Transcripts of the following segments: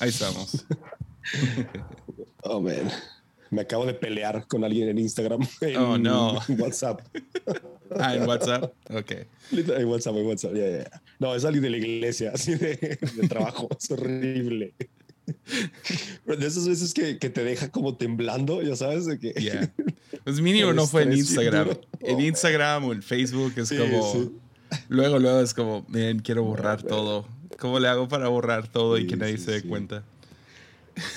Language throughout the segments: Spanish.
Ahí estamos. oh, man. Me acabo de pelear con alguien en Instagram. oh, no. En WhatsApp. ah, en WhatsApp. Ok. En WhatsApp, en WhatsApp. Yeah, yeah. No, es alguien de la iglesia, así de, de trabajo. es horrible. de esas veces que, que, te deja como temblando, ya sabes, de que. Yeah. Pues mínimo no fue en Instagram. En Instagram o en Facebook es sí, como. Sí. Luego, luego es como, miren, quiero borrar no, todo. ¿Cómo le hago para borrar todo sí, y que nadie se dé cuenta?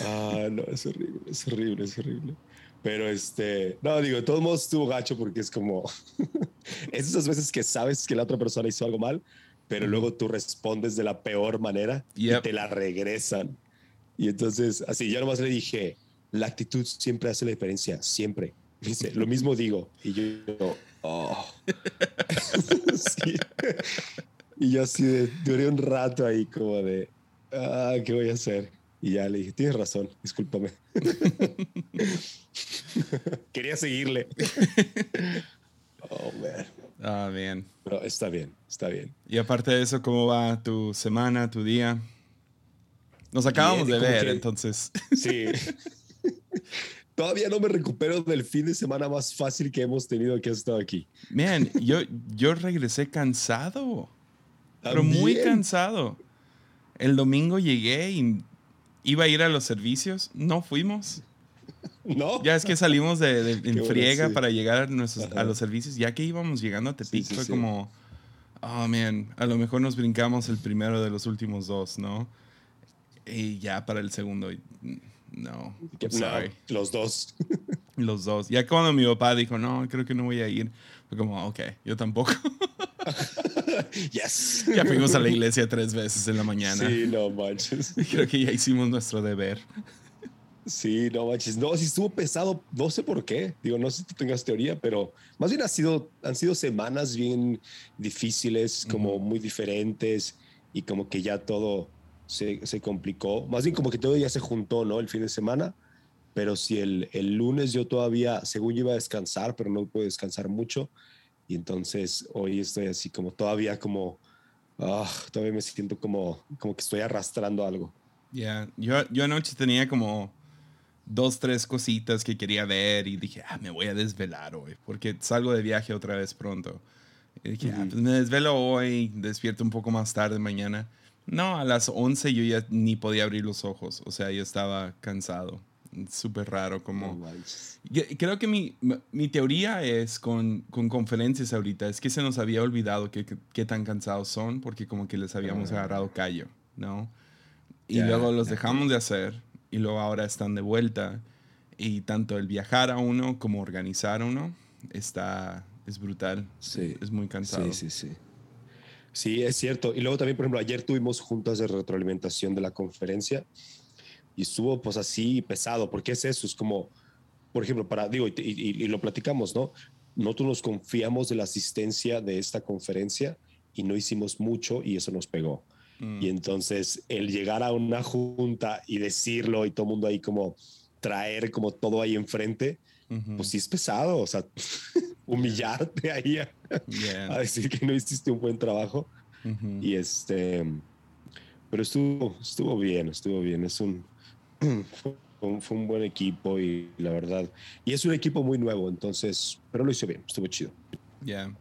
Ah, no, es horrible, es horrible, es horrible. Pero este, no, digo, de todos modos estuvo gacho porque es como, es esas veces que sabes que la otra persona hizo algo mal, pero luego tú respondes de la peor manera yep. y te la regresan. Y entonces, así, yo nomás le dije, la actitud siempre hace la diferencia, siempre. Dice, lo mismo digo. Y yo, oh. sí. Y yo así de, duré un rato ahí como de, ah, ¿qué voy a hacer? Y ya le dije, tienes razón, discúlpame. Quería seguirle. oh, man. Ah, bien. Pero está bien, está bien. Y aparte de eso, ¿cómo va tu semana, tu día? Nos acabamos bien, de ver, que, entonces. Sí. Todavía no me recupero del fin de semana más fácil que hemos tenido que has estado aquí. Man, yo, yo regresé cansado. Pero muy cansado. El domingo llegué y iba a ir a los servicios. No fuimos. No. Ya es que salimos de, de en friega bueno, sí. para llegar a, nuestros, a, los servicios. Ya que íbamos llegando a Tepic, sí, sí, fue como, oh man, a lo mejor nos brincamos el primero de los últimos dos, ¿no? Y ya para el segundo, no. Sorry. No, los dos. Los dos. Ya cuando mi papá dijo, no, creo que no voy a ir, fue como, ok, yo tampoco. yes. Ya fuimos a la iglesia tres veces en la mañana. Sí, no manches. Creo que ya hicimos nuestro deber. Sí, no manches. No, sí estuvo pesado. No sé por qué. Digo, no sé si tú tengas teoría, pero más bien ha sido, han sido semanas bien difíciles, como uh -huh. muy diferentes y como que ya todo se, se, complicó. Más bien como que todo ya se juntó, ¿no? El fin de semana. Pero si el, el lunes yo todavía, según yo iba a descansar, pero no puedo descansar mucho. Y entonces hoy estoy así como todavía como, oh, todavía me siento como, como que estoy arrastrando algo. Ya, yeah. yo, yo anoche tenía como dos, tres cositas que quería ver y dije, ah, me voy a desvelar hoy, porque salgo de viaje otra vez pronto. Y dije, uh -huh. ah, pues me desvelo hoy, despierto un poco más tarde mañana. No, a las 11 yo ya ni podía abrir los ojos, o sea, yo estaba cansado. Súper raro, como... Creo que mi, mi teoría es con, con, conferencias ahorita, es que se nos había olvidado qué que, que, tan cansados son, porque como que les habíamos uh agarrado callo, ¿no? Y yeah, luego los dejamos yeah. de hacer y luego ahora están de vuelta. Y tanto el viajar a uno como organizar a uno está, es brutal. Sí. Es muy cansado. Sí, sí, sí. Sí, es cierto. Y luego también, por ejemplo, ayer tuvimos juntas de retroalimentación de la conferencia y estuvo pues así pesado, porque es eso, es como, por ejemplo, para, digo, y, y, y lo platicamos, ¿no? Nosotros nos confiamos de la asistencia de esta conferencia y no hicimos mucho y eso nos pegó. Mm. Y entonces el llegar a una junta y decirlo y todo el mundo ahí como traer como todo ahí enfrente, uh -huh. pues sí es pesado, o sea, humillarte ahí a, yeah. a, decir que no hiciste un buen trabajo. Uh -huh. Y este, pero estuvo, estuvo bien, estuvo bien, es un, fue, un buen equipo y la verdad, y es un equipo muy nuevo, entonces, pero lo hizo bien, estuvo chido. Ya. Yeah.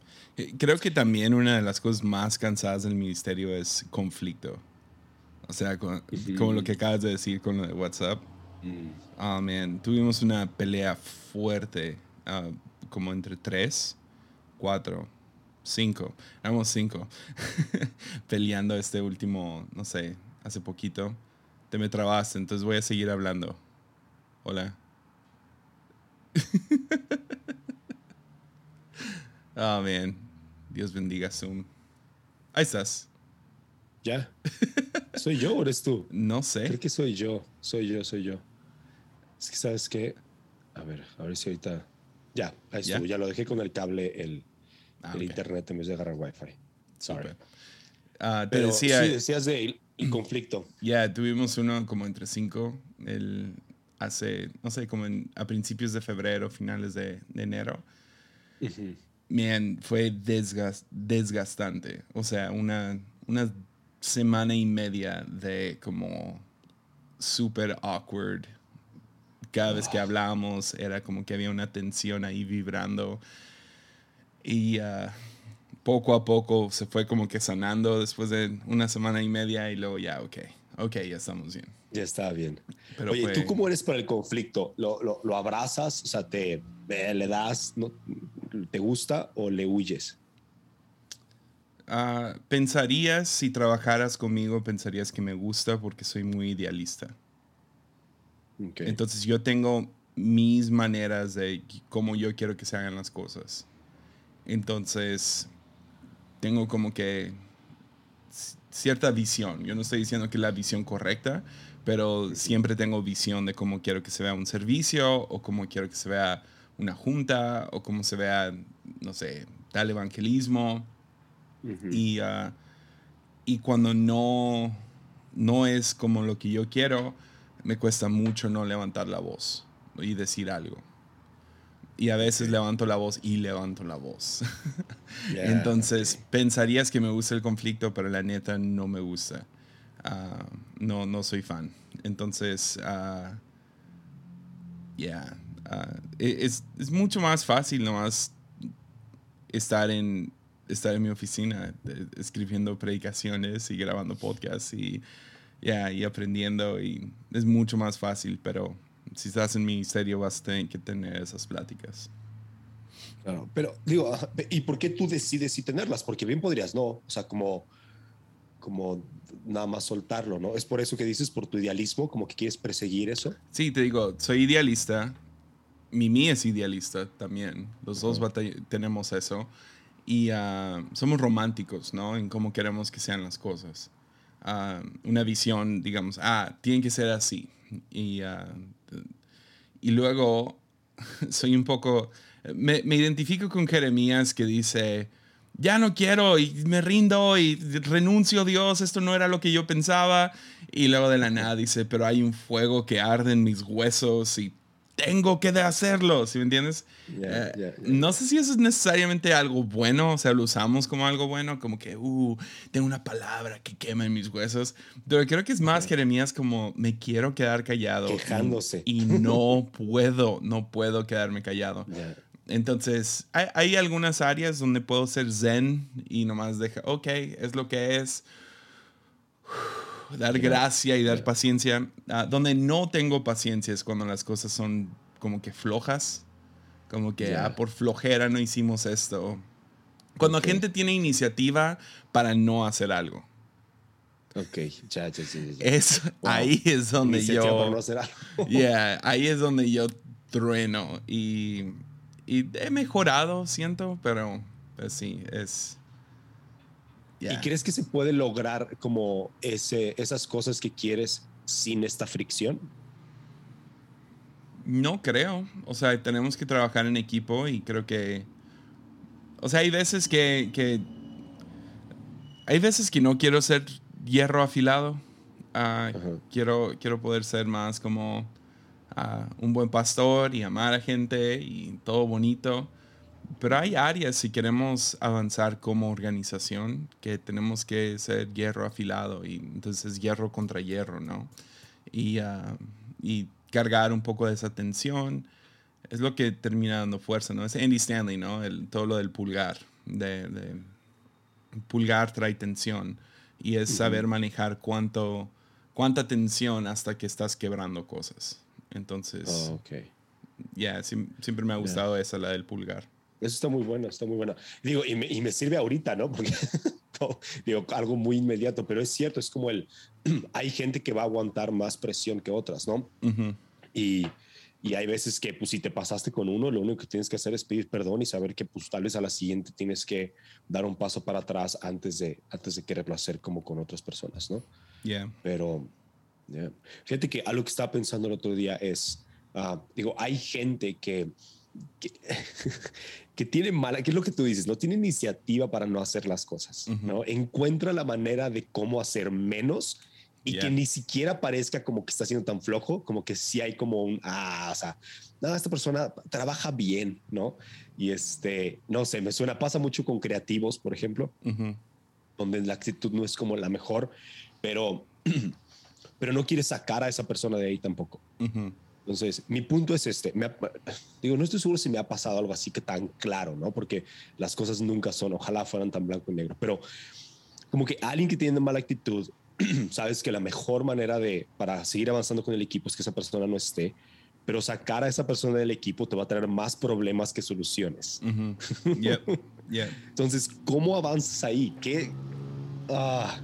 Creo que también una de las cosas más cansadas del ministerio es conflicto. O sea, con, uh -huh. como lo que acabas de decir con lo de WhatsApp. Mm. Oh, man. Tuvimos una pelea fuerte, uh, como entre tres, cuatro, cinco. Éramos cinco. Peleando este último, no sé, hace poquito. Te me trabaste, entonces voy a seguir hablando. Hola. oh, man. Dios bendiga Zoom. Ahí estás. ¿Ya? ¿Soy yo o eres tú? No sé. Creo que soy yo. Soy yo, soy yo. Es que, ¿sabes qué? A ver, a ver si ahorita... Ya, ahí estuvo. ¿Ya? ya lo dejé con el cable, el, ah, el okay. internet en vez de agarrar Wi-Fi. Sorry. Uh, te Pero decía, sí, decías del de conflicto. Ya, yeah, tuvimos uno como entre cinco el, hace, no sé, como en, a principios de febrero, finales de, de enero. Uh -huh man, fue desgast, desgastante. O sea, una, unas semana y media de como super awkward. Cada vez que hablábamos era como que había una tensión ahí vibrando. Y uh, poco a poco se fue como que sanando después de una semana y media y luego ya, ok, ok, ya estamos bien. Ya está bien. Pero Oye, ¿tú cómo eres para el conflicto? ¿Lo, lo, lo abrazas? O sea, te, le das, no, ¿te gusta o le huyes? Uh, pensarías, si trabajaras conmigo, pensarías que me gusta porque soy muy idealista. Entonces yo tengo mis maneras de cómo yo quiero que se hagan las cosas. Entonces tengo como que cierta visión. Yo no estoy diciendo que es la visión correcta, pero siempre tengo visión de cómo quiero que se vea un servicio o cómo quiero que se vea una junta o cómo se vea, no sé, tal evangelismo. y, ah, y cuando no, no es como lo que yo quiero, me cuesta mucho no levantar la voz y decir algo. Y a veces levanto la voz y levanto la voz. Entonces, pensarías que me gusta el conflicto, pero la neta no me gusta. Ah, no, no soy fan. Entonces, uh, yeah. E, es, es, mucho más fácil nomás estar en, estar en mi oficina escribiendo predicaciones y grabando podcasts y yeah, y aprendiendo y es mucho más fácil, pero si estás en ministerio vas a tener que tener esas pláticas. Claro, pero digo, ¿y por qué tú decides si tenerlas? Porque bien podrías no, o sea, como, como nada más soltarlo, ¿no? Es por eso que dices, por tu idealismo, como que quieres perseguir eso. Sí, te digo, soy idealista. Mimi es idealista también. Los dos tenemos eso. Y ah, somos románticos, ¿no? En cómo queremos que sean las cosas una visión, digamos, ah, tiene que ser así. Y, ah, y luego soy un poco, me, me, identifico con Jeremías que dice, ya no quiero y me rindo y renuncio a Dios, esto no era lo que yo pensaba. Y luego de la nada dice, pero hay un fuego que arde en mis huesos y tengo que de hacerlo, ¿sí me entiendes? Eh, no sé si eso es necesariamente algo bueno, o sea, lo usamos como algo bueno, como que, uh, tengo una palabra que quema en mis huesos, pero creo que es más Jeremías como, me quiero quedar callado. Quejándose. Y, no puedo, no puedo quedarme callado. Entonces, hay, hay, algunas áreas donde puedo ser zen y nomás deja, ok, es lo que es dar gracia y dar paciencia. Ah, donde no tengo paciencia es cuando las cosas son como que flojas, como que ah, por flojera no hicimos esto. Cuando la gente tiene iniciativa para no hacer algo. Ok, ya, ya, Es, Ahí es donde yo. No hacer algo. yeah, ahí es donde yo trueno. Y, y he mejorado, siento, pero pues sí, es ¿Y crees que se puede lograr como ese, esas cosas que quieres sin esta fricción? No creo. O sea, tenemos que trabajar en equipo y creo que... O sea, hay veces que... que hay veces que no quiero ser hierro afilado. Ah, quiero, quiero poder ser más como ah, un buen pastor y amar a gente y todo bonito. Pero hay áreas, si queremos avanzar como organización, que tenemos que ser hierro afilado y entonces hierro contra hierro, ¿no? Y, ah, y cargar un poco de esa tensión es lo que termina dando fuerza, ¿no? Es Andy Stanley, ¿no? El, todo lo del pulgar, de, pulgar trae tensión y es saber manejar cuánto, cuánta tensión hasta que estás quebrando cosas. Entonces, oh, ya, siempre me ha gustado esa, la del pulgar. Eso está muy bueno, está muy bueno. Digo, y me, y me sirve ahorita, ¿no? Porque digo, algo muy inmediato, pero es cierto, es como el, hay gente que va a aguantar más presión que otras, ¿no? y, y, hay veces que, pues, si te pasaste con uno, lo único que tienes que hacer es pedir perdón y saber que, pues, tal vez a la siguiente tienes que dar un paso para atrás antes de, antes de quererlo hacer como con otras personas, ¿no? Yeah. Pero, fíjate que algo que estaba pensando el otro día es, ah, digo, hay gente que que, tiene mala, que es lo que tú dices, no tiene iniciativa para no hacer las cosas, ¿no? Encuentra la manera de cómo hacer menos y que ni siquiera parezca como que está siendo tan flojo, como que sí hay como un, ah, o sea, no, esta persona trabaja bien, ¿no? Y este, no sé, me suena, pasa mucho con creativos, por ejemplo. donde la actitud no es como la mejor, pero, pero no quieres sacar a esa persona de ahí tampoco. Entonces, mi punto es este. Me digo, no estoy seguro si me ha pasado algo así que tan claro, ¿no? Porque las cosas nunca son, ojalá fueran tan blanco y negro, pero como que alguien que tiene mala actitud, sabes que la mejor manera de, para seguir avanzando con el equipo es que esa persona no esté, pero sacar a esa persona del equipo te va a traer más problemas que soluciones. Entonces, ¿cómo avanzas ahí? ¿Qué? Ah,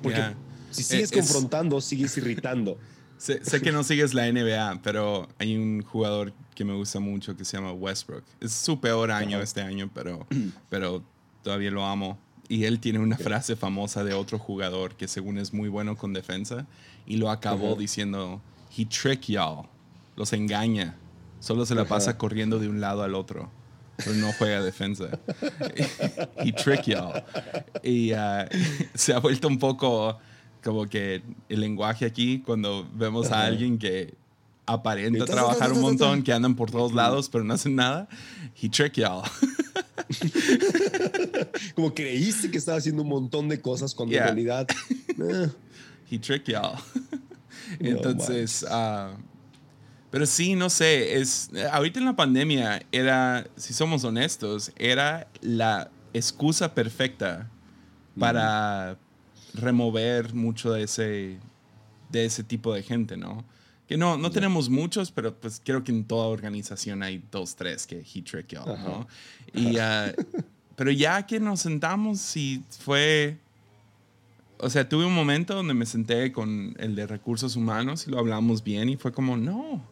porque si sigues confrontando, sigues irritando. Sé, que no sigues la NBA, pero hay un jugador que me gusta mucho que se llama Westbrook. Es su peor año este año, pero, pero todavía lo amo. Y él tiene una frase famosa de otro jugador que según es muy bueno con defensa y lo acabó diciendo, he trick y'all, los engaña, solo se la pasa corriendo de un lado al otro, pero no juega defensa. he trick y'all. Y uh, se ha vuelto un poco como que el lenguaje aquí, cuando vemos a alguien que aparenta trabajar un montón, que andan por todos lados, pero no hacen nada, he trick y'all. como creíste que estaba haciendo un montón de cosas cuando en realidad. Eh. He trick y'all. Entonces, ah, pero sí, no sé, es, ahorita en la pandemia era, si somos honestos, era la excusa perfecta para, remover mucho de ese, de ese tipo de gente, ¿no? Que no, no tenemos muchos, pero pues creo que en toda organización hay dos, tres que he trick y'all, ¿no? Y, ah, pero ya que nos sentamos y fue... O sea, tuve un momento donde me senté con el de recursos humanos y lo hablamos bien y fue como, no,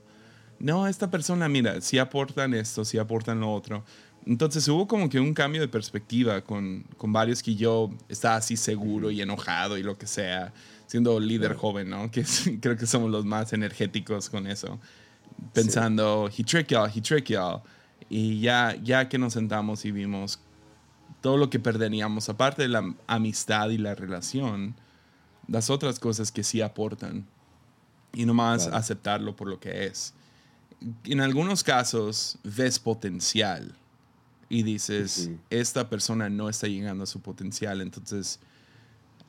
no, esta persona, mira, sí aportan esto, sí aportan lo otro. Entonces hubo como que un cambio de perspectiva con, con varios que yo estaba así seguro y enojado y lo que sea, siendo líder joven, ¿no? Que creo que somos los más energéticos con eso. Pensando, he trick y'all, he trick y'all. Y ya, ya que nos sentamos y vimos todo lo que perderíamos, aparte de la amistad y la relación, las otras cosas que sí aportan. Y nomás aceptarlo por lo que es. En algunos casos ves potencial y dices, esta persona no está llegando a su potencial. Entonces,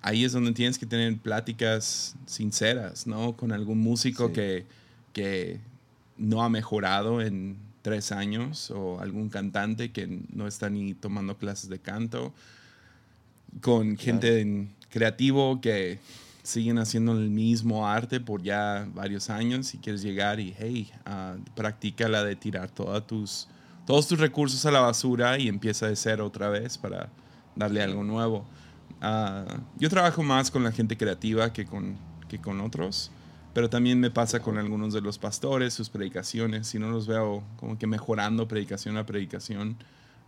ahí es donde tienes que tener pláticas sinceras, ¿no? Con algún músico que, que no ha mejorado en tres años o algún cantante que no está ni tomando clases de canto, con gente creativo que siguen haciendo el mismo arte por ya varios años y quieres llegar y, hey, uh, practica la de tirar todas tus todos tus recursos a la basura y empieza de cero otra vez para darle algo nuevo. Ah, yo trabajo más con la gente creativa que con, que con otros, pero también me pasa con algunos de los pastores, sus predicaciones, si no los veo como que mejorando predicación a predicación.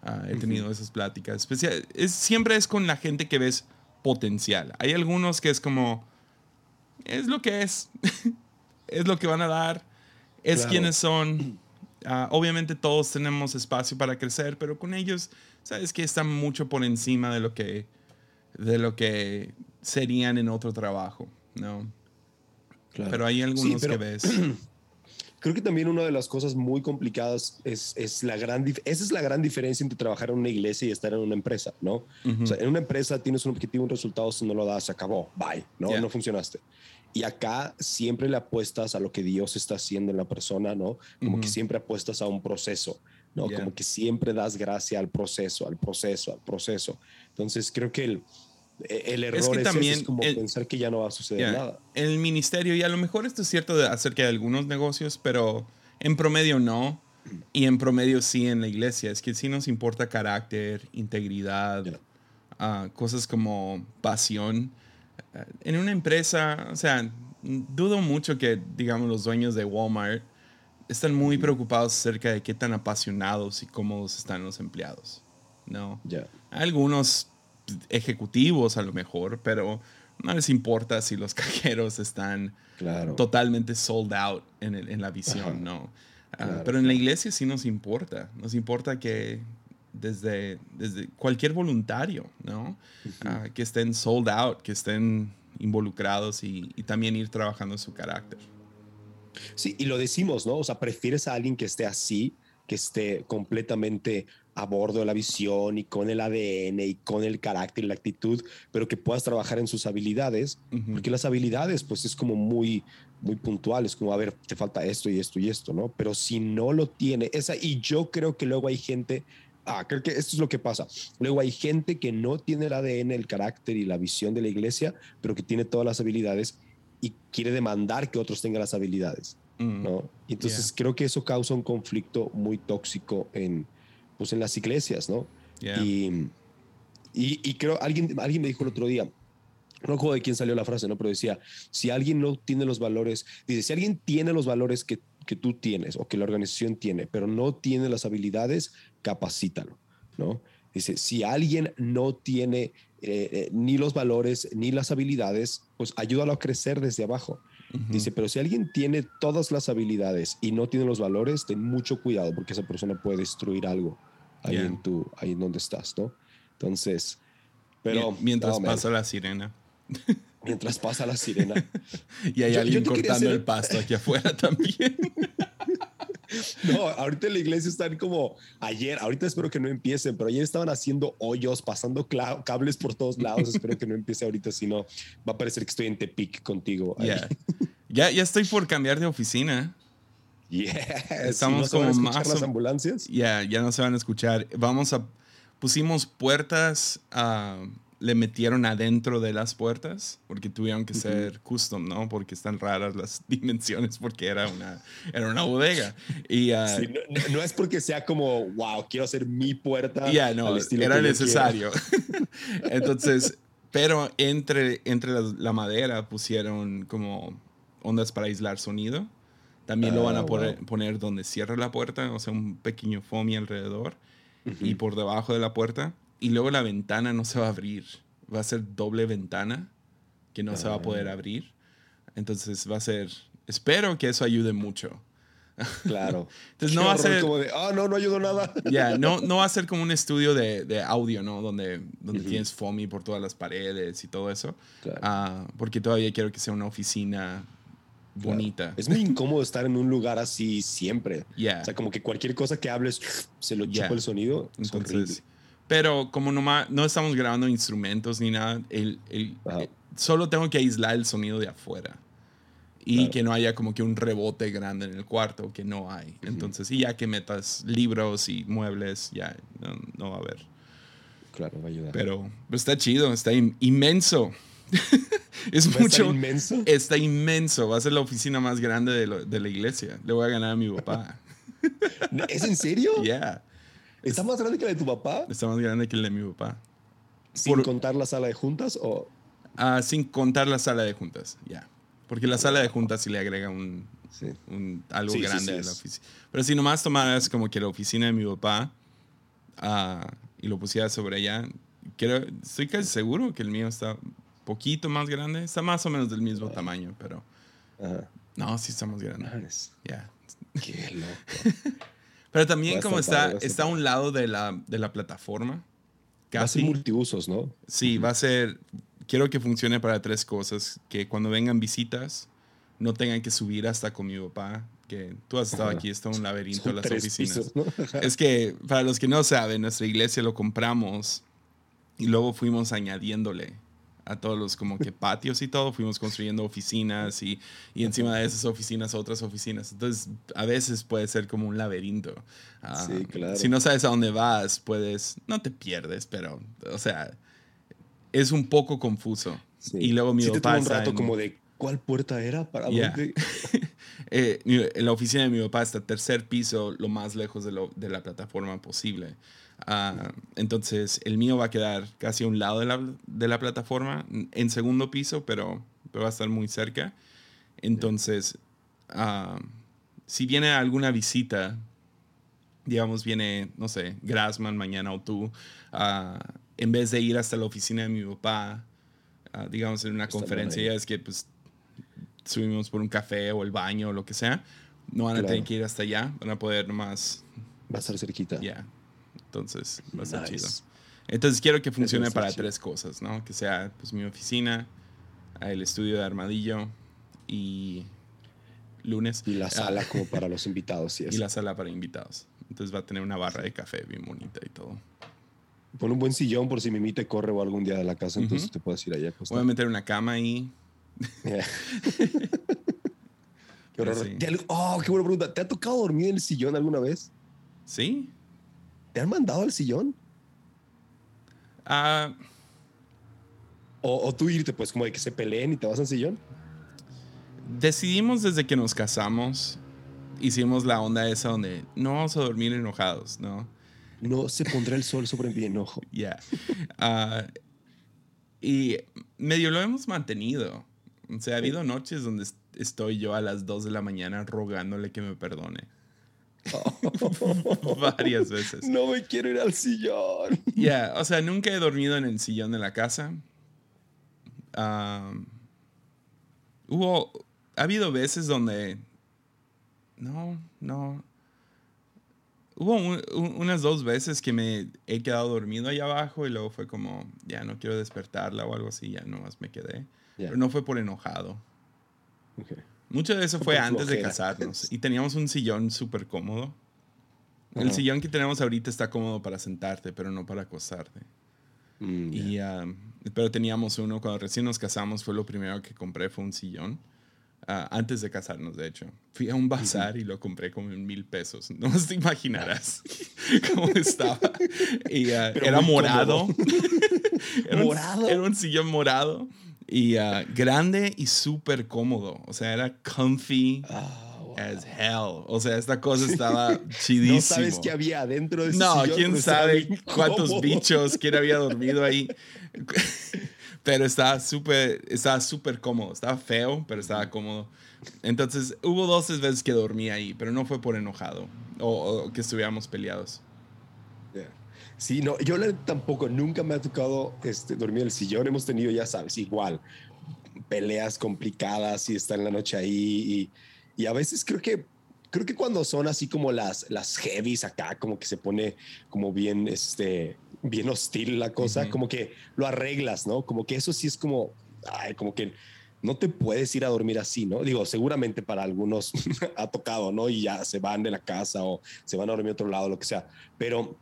Ah, he tenido esas pláticas. Especial, es, siempre es con la gente que ves potencial. Hay algunos que es como, es lo que es, es lo que van a dar, es quienes son Ah, obviamente todos tenemos espacio para crecer, pero con ellos, sabes que están mucho por encima de lo que, de lo que serían en otro trabajo, ¿no? Pero hay algunos que ves. Creo que también una de las cosas muy complicadas es, es la gran, esa es la gran diferencia entre trabajar en una iglesia y estar en una empresa, ¿no? o sea, en una empresa tienes un objetivo, un resultado, si no lo das, se acabó, bye, ¿no? No funcionaste. Y acá siempre le apuestas a lo que Dios está haciendo en la persona, ¿no? Como que siempre apuestas a un proceso, ¿no? Como que siempre das gracia al proceso, al proceso, al proceso. Entonces creo que el, e, el error es, también como pensar que ya no va a suceder nada. El ministerio, y a lo mejor esto es cierto de, acerca de algunos negocios, pero en promedio no. Y en promedio sí en la iglesia. Es que sí nos importa carácter, integridad, ah, cosas como pasión en una empresa, o sea, dudo mucho que, digamos, los dueños de Walmart están muy preocupados acerca de qué tan apasionados y cómodos están los empleados. No. Algunos ejecutivos a lo mejor, pero no les importa si los cajeros están totalmente sold out en, la visión, ¿no? Ah, pero en la iglesia sí nos importa. Nos importa que, desde, desde cualquier voluntario, ¿no? Ah, que estén sold out, que estén involucrados y, y, también ir trabajando su carácter. Sí, y lo decimos, ¿no? O sea, prefieres a alguien que esté así, que esté completamente a bordo de la visión y con el ADN y con el carácter y la actitud, pero que puedas trabajar en sus habilidades, porque las habilidades pues es como muy, muy puntual, es como, a ver, te falta esto y esto y esto, ¿no? Pero si no lo tiene, esa, y yo creo que luego hay gente, ah, creo que esto es lo que pasa, luego hay gente que no tiene el ADN, el carácter y la visión de la iglesia, pero que tiene todas las habilidades y quiere demandar que otros tengan las habilidades, ¿no? Entonces creo que eso causa un conflicto muy tóxico en pues en las iglesias, ¿no? Y, y, creo, alguien, alguien me dijo el otro día, no recuerdo de quién salió la frase, ¿no? Pero decía, si alguien no tiene los valores, dice, si alguien tiene los valores que, que tú tienes o que la organización tiene, pero no tiene las habilidades, capacítalo, ¿no? Dice, si alguien no tiene eh, eh, ni los valores ni las habilidades, pues ayúdalo a crecer desde abajo. Dice, pero si alguien tiene todas las habilidades y no tiene los valores, ten mucho cuidado porque esa persona puede destruir algo ahí, en tu, ahí en donde estás, ¿no? Entonces, pero... Mientras pasa la sirena. Mientras pasa la sirena. y hay alguien cortando el pasto aquí afuera también. No, ahorita en la iglesia están como ayer, ahorita espero que no empiecen, pero ayer estaban haciendo hoyos, pasando cables por todos lados. espero que no empiece ahorita, si no, va a parecer que estoy en Tepic contigo. ya, ya estoy por cambiar de oficina. Estamos como más. las ambulancias? Ya, ya no se van a escuchar. Vamos a. Pusimos puertas le metieron adentro de las puertas porque tuvieron que ser custom, ¿no? Porque están raras las dimensiones porque era una, era una bodega. Y, ah, no, es porque sea como, wow, quiero hacer mi puerta. Ya, no, era necesario. Entonces, pero entre, entre la, madera pusieron como ondas para aislar sonido. También lo van a ah, poner, donde cierra la puerta, o sea, un pequeño foamy alrededor. Y por debajo de la puerta. Y luego la ventana no se va a abrir. Va a ser doble ventana que no se va a poder ah. abrir. Entonces va a ser. Espero que eso ayude mucho. Claro. Entonces no va a ser. Como de, ah, no, no ayudó nada. Ya, no, no va a ser como un estudio de, de audio, ¿no? Donde, donde tienes foamy por todas las paredes y todo eso. Ah, porque todavía quiero que sea una oficina bonita. Es muy incómodo estar en un lugar así siempre. O sea, como que cualquier cosa que hables se lo chupa el sonido. Entonces, pero como no, no estamos grabando instrumentos ni nada, el, el, solo tengo que aislar el sonido de afuera. Y que no haya como que un rebote grande en el cuarto, que no hay. Entonces, y ya que metas libros y muebles, ya no, va a haber. Claro, va a ayudar. Pero, está chido, está inmenso. es mucho. inmenso? Está inmenso. Va a ser la oficina más grande de, de la iglesia. Le voy a ganar a mi papá. ¿Es en serio? Yeah. ¿Está más grande que la de tu papá? Está más grande que la de mi papá. ¿Sin contar la sala de juntas o...? Ah, sin contar la sala de juntas, ya. Porque la sala de juntas sí le agrega un, algo grande a la oficina. Pero si nomás tomaras como que la oficina de mi papá ah, y lo pusieras sobre allá, estoy casi seguro que el mío está poquito más grande. Está más o menos del mismo tamaño, pero... No, sí está más grande. Ya. Qué loco. Pero también como está, está a un lado de la, de la plataforma. Casi. Va a ser multiusos, ¿no? Sí, va a ser... Quiero que funcione para tres cosas. Que cuando vengan visitas no tengan que subir hasta con mi papá. Que tú has estado aquí, está un laberinto las oficinas. es que, para los que no saben, nuestra iglesia lo compramos y luego fuimos añadiéndole a todos los como que patios y todo, fuimos construyendo oficinas y, y encima de esas oficinas otras oficinas. Entonces, a veces puede ser como un laberinto. Ah, sí, claro. Si no sabes a dónde vas, puedes, no te pierdes, pero, o sea, es un poco confuso. Y luego mi sí papá... Te un rato como de, ¿cuál puerta era? ¿Para dónde? eh, la oficina de mi papá está tercer piso, lo más lejos de, lo, de la plataforma posible. Ah, entonces, el mío va a quedar casi a un lado de la, de la plataforma, en segundo piso, pero, pero, va a estar muy cerca. Entonces, uh, si viene alguna visita, digamos, viene, no sé, Grassman mañana o tú, uh, en vez de ir hasta la oficina de mi papá, digamos, en una conferencia, ya es que pues subimos por un café o el baño o lo que sea, no van a tener que ir hasta allá, van a poder nomás... Va a estar cerquita. Ya, entonces, va a ser chido. Entonces, quiero que funcione para tres cosas, ¿no? Que sea pues, mi oficina, el estudio de Armadillo y lunes. Y la ah, sala como para los invitados. Y, y la sala para invitados. Entonces va a tener una barra de café bien bonita y todo. Pon un buen sillón por si Mimi te corre o algún día de la casa, entonces te puedes ir allá Voy a meter una cama ahí. qué horror. Oh, qué buena pregunta. ¿Te ha tocado dormir en el sillón alguna vez? Sí. ¿Te han mandado al sillón? Ah. o, o, tú irte, pues, como de que se peleen y te vas al sillón. Decidimos desde que nos casamos, hicimos la onda esa donde no vamos a dormir enojados, ¿no? No se pondrá el sol sobre mi enojo. Ya. Ah, y medio lo hemos mantenido. O sea, ha habido noches donde estoy yo a las 2 de la mañana rogándole que me perdone. Varias veces. No me quiero ir al sillón. Ya, o sea, nunca he dormido en el sillón de la casa. hubo, ha habido veces donde, no, no. Hubo unas dos veces que me he quedado dormido ahí abajo y luego fue como, ya no quiero despertarla o algo así, ya nomás me quedé. Pero no fue por enojado. Mucho de eso fue antes de casarnos. Y teníamos un sillón súper cómodo. El sillón que tenemos ahorita está cómodo para sentarte, pero no para acostarte. Mm, y, pero teníamos uno, cuando recién nos casamos, fue lo primero que compré, fue un sillón. Ah, antes de casarnos, de hecho. Fui a un bazar y lo compré como en mil pesos. No te imaginarás cómo estaba. Y, ah, era morado. era, ¿Morado? Un, era un sillón morado y uh, grande y súper cómodo. O sea, era comfy. Oh, as hell. O sea, esta cosa estaba chidísima. No sabes qué había adentro de ese No, quién sabe cuántos bichos, quién había dormido ahí. pero estaba súper, estaba súper cómodo. Estaba feo, pero estaba cómodo. Entonces, hubo dos veces que dormí ahí, pero no fue por enojado o, que estuviéramos peleados. Sí, no, yo tampoco, nunca me ha tocado este, dormir en el sillón. Hemos tenido, ya sabes, igual, peleas complicadas y está en la noche ahí. Y, y, a veces creo que, creo que cuando son así como las, las heavies acá, como que se pone como bien, este, bien hostil la cosa, como que lo arreglas, ¿no? Como que eso sí es como, ay, como que no te puedes ir a dormir así, ¿no? Digo, seguramente para algunos ha tocado, ¿no? Y ya se van de la casa o se van a dormir a otro lado, lo que sea. Pero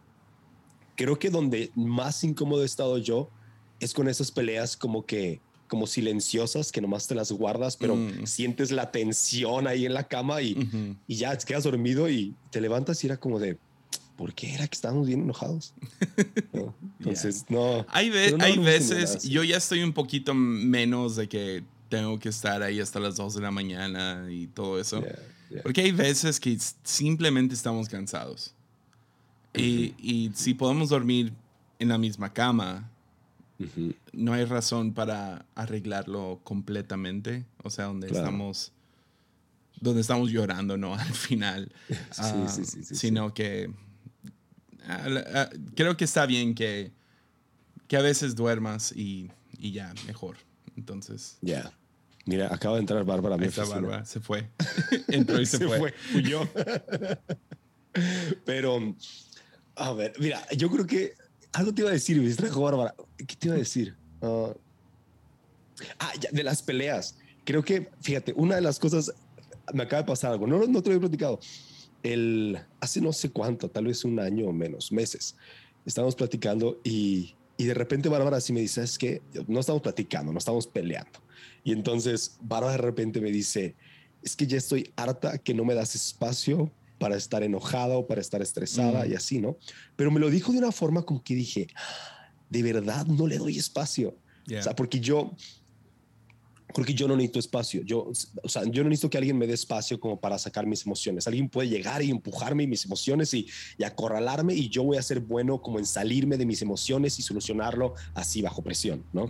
creo que donde más incómodo he estado yo es con esas peleas como que como silenciosas que nomás te las guardas, pero mm. sientes la tensión ahí en la cama y, y ya te quedas dormido y te levantas y era como de, ¿por qué era que estábamos bien enojados? Entonces, no. Hay, hay veces, yo ya estoy un poquito menos de que tengo que estar ahí hasta las 2 de la mañana y todo eso. Porque hay veces que simplemente estamos cansados. Y, si podemos dormir en la misma cama, no hay razón para arreglarlo completamente. O sea, donde estamos donde estamos llorando, ¿no? Al final. Ah, sino que ah, ah, creo que está bien que, que a veces duermas y, y ya, mejor. Entonces. Ya. Mira, acaba de entrar Bárbara. Está Bárbara, se fue. Entró y se, se fue. fue. yo. Pero a ver, mira, yo creo que algo te iba a decir, me distrajo Bárbara. ¿Qué te iba a decir? ah, ah ya, de las peleas. Creo que, fíjate, una de las cosas, me acaba de pasar algo, no, no te lo he platicado. El, hace no sé cuánto, tal vez un año o menos, meses, estábamos platicando y, y de repente Bárbara así me dice, es que no estamos platicando, no estamos peleando. Y entonces Bárbara de repente me dice, es que ya estoy harta que no me das espacio para estar enojada o para estar estresada y así, ¿no? Pero me lo dijo de una forma como que dije, de verdad no le doy espacio. O sea, porque yo, porque yo no necesito espacio. Yo, o sea, yo no necesito que alguien me dé espacio como para sacar mis emociones. Alguien puede llegar y empujarme mis emociones y, y acorralarme y yo voy a ser bueno como en salirme de mis emociones y solucionarlo así bajo presión, ¿no?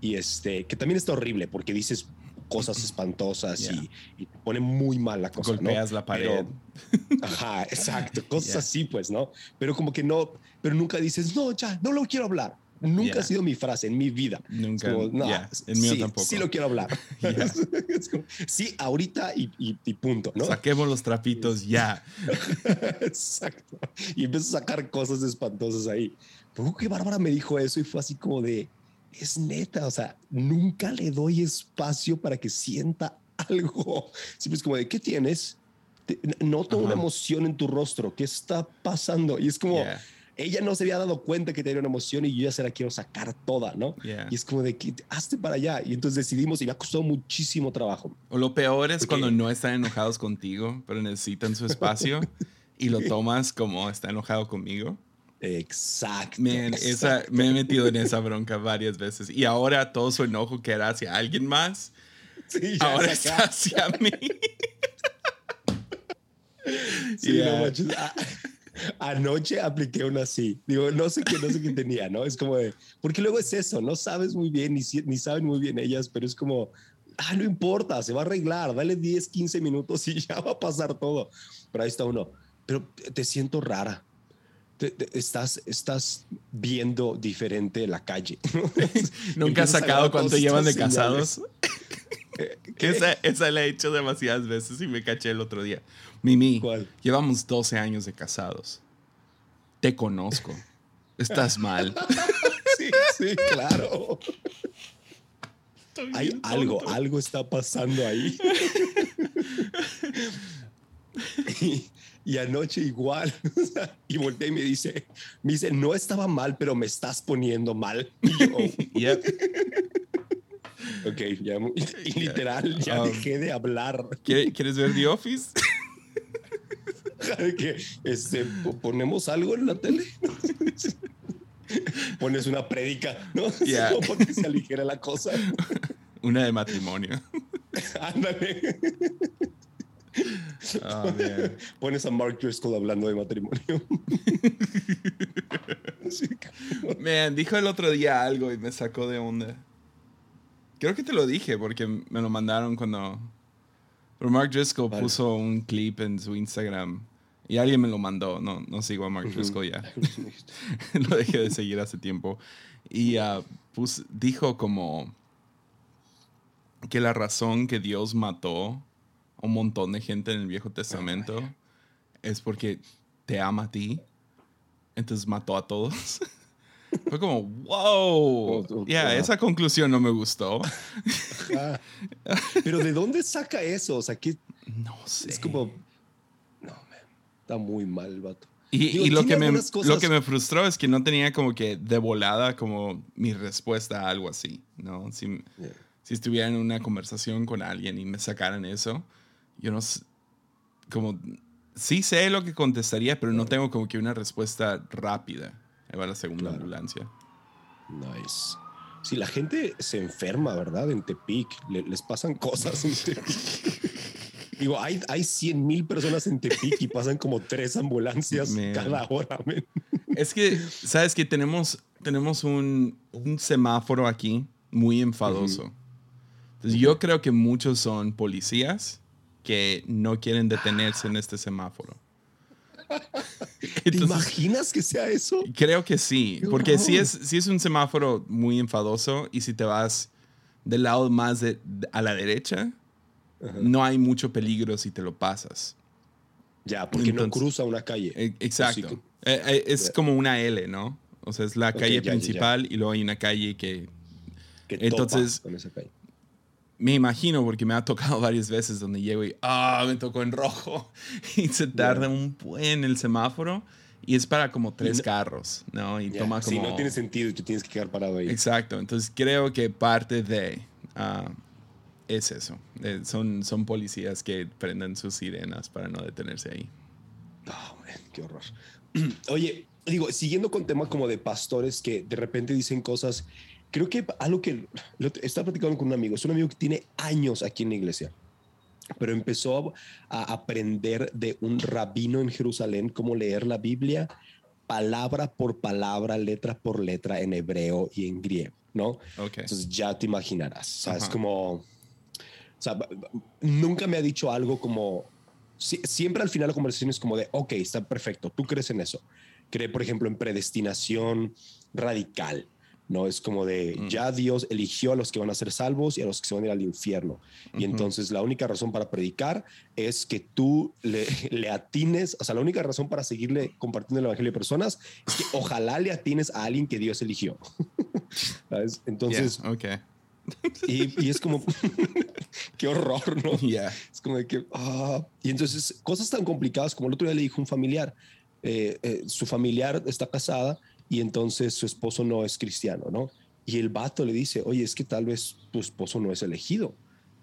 Y este, que también está horrible porque dices, cosas espantosas y, te pone muy mal la cosa. Golpeas la pared. ajá, exacto, cosas así, pues, ¿no? Pero como que no, pero nunca dices, no, ya, no lo quiero hablar. Nunca ha sido mi frase en mi vida. Nunca. no, en mío tampoco. Sí lo quiero hablar. sí, ahorita y, y, punto, ¿no? Saquemos los trapitos ya. Exacto. Y empiezo a sacar cosas espantosas ahí. Pero que Bárbara me dijo eso y fue así como de, es neta, o sea, nunca le doy espacio para que sienta algo. Siempre es como de, ¿qué tienes? noto una emoción en tu rostro. ¿Qué está pasando? Y es como, ella no se había dado cuenta que tenía una emoción y yo ya se la quiero sacar toda, ¿no? Y es como de que hazte para allá. Y entonces decidimos y me ha costado muchísimo trabajo. O lo peor es cuando no están enojados contigo, pero necesitan su espacio y lo tomas como está enojado conmigo. Exacto. Esa, me he metido en esa bronca varias veces. Y ahora todo su enojo que era hacia alguien más, ahora es hacia mí. Sí, ah, anoche apliqué una así. Digo, no sé qué, no sé qué tenía, ¿no? Es como de, porque luego es eso, no sabes muy bien, ni, ni saben muy bien ellas, pero es como, ah, no importa, se va a arreglar, dale 10, 15 minutos y ya va a pasar todo. Pero ahí está uno, pero te siento rara. Estás, estás viendo diferente la calle. ¿Nunca has sacado cuánto llevan de casados? esa, esa la he hecho demasiadas veces y me caché el otro día. Mimi, llevamos 12 años de casados. Te conozco. Estás mal. sí, sí, claro. Hay algo, algo está pasando ahí. Y, anoche igual. y volteé y me dice, me dice, no estaba mal, pero me estás poniendo mal. Y Ok, ya, literal, ya um, dejé de hablar. ¿Quieres ver The Office? que este, ponemos algo en la tele. Pones una prédica, ¿no? Yeah. para que se aligera la cosa. Una de matrimonio. Ándale. Oh, Pones a Mark Driscoll hablando de matrimonio. Man, dijo el otro día algo y me sacó de onda. Creo que te lo dije porque me lo mandaron cuando. Pero Mark Driscoll puso un clip en su Instagram y alguien me lo mandó, no, no sigo a Mark Driscoll ya. lo dejé de seguir hace tiempo. Y uh, dijo como que la razón que Dios mató un montón de gente en el Viejo Testamento es porque te ama a ti. Entonces mató a todos. Fue como, wow. Ya, esa conclusión no me gustó. Pero ¿de dónde saca eso? O sea, que no sé. Es como está muy mal, vato. Y, lo, que me, lo que me frustró es que no tenía como que de volada como mi respuesta a algo así, ¿no? Si, si estuviera en una conversación con alguien y me sacaran eso, yo no como sí sé lo que contestaría, pero no tengo como que una respuesta rápida. Ahí va la segunda ambulancia. Nice. Si la gente se enferma, ¿verdad? En Tepic, les pasan cosas en Tepic. Digo, hay, hay 100 mil personas en Tepic y pasan como tres ambulancias cada hora. Es que, ¿sabes que Tenemos, tenemos un, un semáforo aquí muy enfadoso. Entonces, yo creo que muchos son policías que no quieren detenerse en este semáforo. ¿Te imaginas que sea eso? Creo que sí, porque si es, si es un semáforo muy enfadoso y si te vas del lado más de, a la derecha, no hay mucho peligro si te lo pasas. Ya, porque no cruza una calle. E, exacto. Eh, eh, es como una L, ¿no? O sea, es la calle principal y luego hay una calle que... Entonces, con esa calle. Me imagino, porque me ha tocado varias veces donde llego y, ah, me tocó en rojo. Y se tarda un buen el semáforo. Y es para como tres carros, ¿no? Y toma como... Sí, no tiene sentido tú tienes que quedar parado ahí. Exacto. Entonces creo que parte de... Ah, es eso. Eh, son, son policías que prenden sus sirenas para no detenerse ahí. Oh, qué horror. Oye, digo, siguiendo con temas como de pastores que de repente dicen cosas, creo que algo que está platicando con un amigo, es un amigo que tiene años aquí en la iglesia, pero empezó a aprender de un rabino en Jerusalén cómo leer la Biblia palabra por palabra, letra por letra en hebreo y en griego, ¿no? Entonces ya te imaginarás, ¿sabes? Como o sea, nunca me ha dicho algo como, siempre al final la conversación es como de, ok, está perfecto, tú crees en eso. Cree, por ejemplo, en predestinación radical. ¿No? Es como de, ya Dios eligió a los que van a ser salvos y a los que se van a ir al infierno. Y entonces la única razón para predicar es que tú le, le, atines, o sea, la única razón para seguirle compartiendo el Evangelio a personas es que ojalá le atines a alguien que Dios eligió. ¿Sabes? Entonces, okay. Y, es como, qué horror, ¿no? Es como de que, ah. Y entonces, cosas tan complicadas como el otro día le dijo un familiar, eh, eh, su familiar está casada y entonces su esposo no es cristiano, ¿no? Y el vato le dice, oye, es que tal vez tu esposo no es elegido.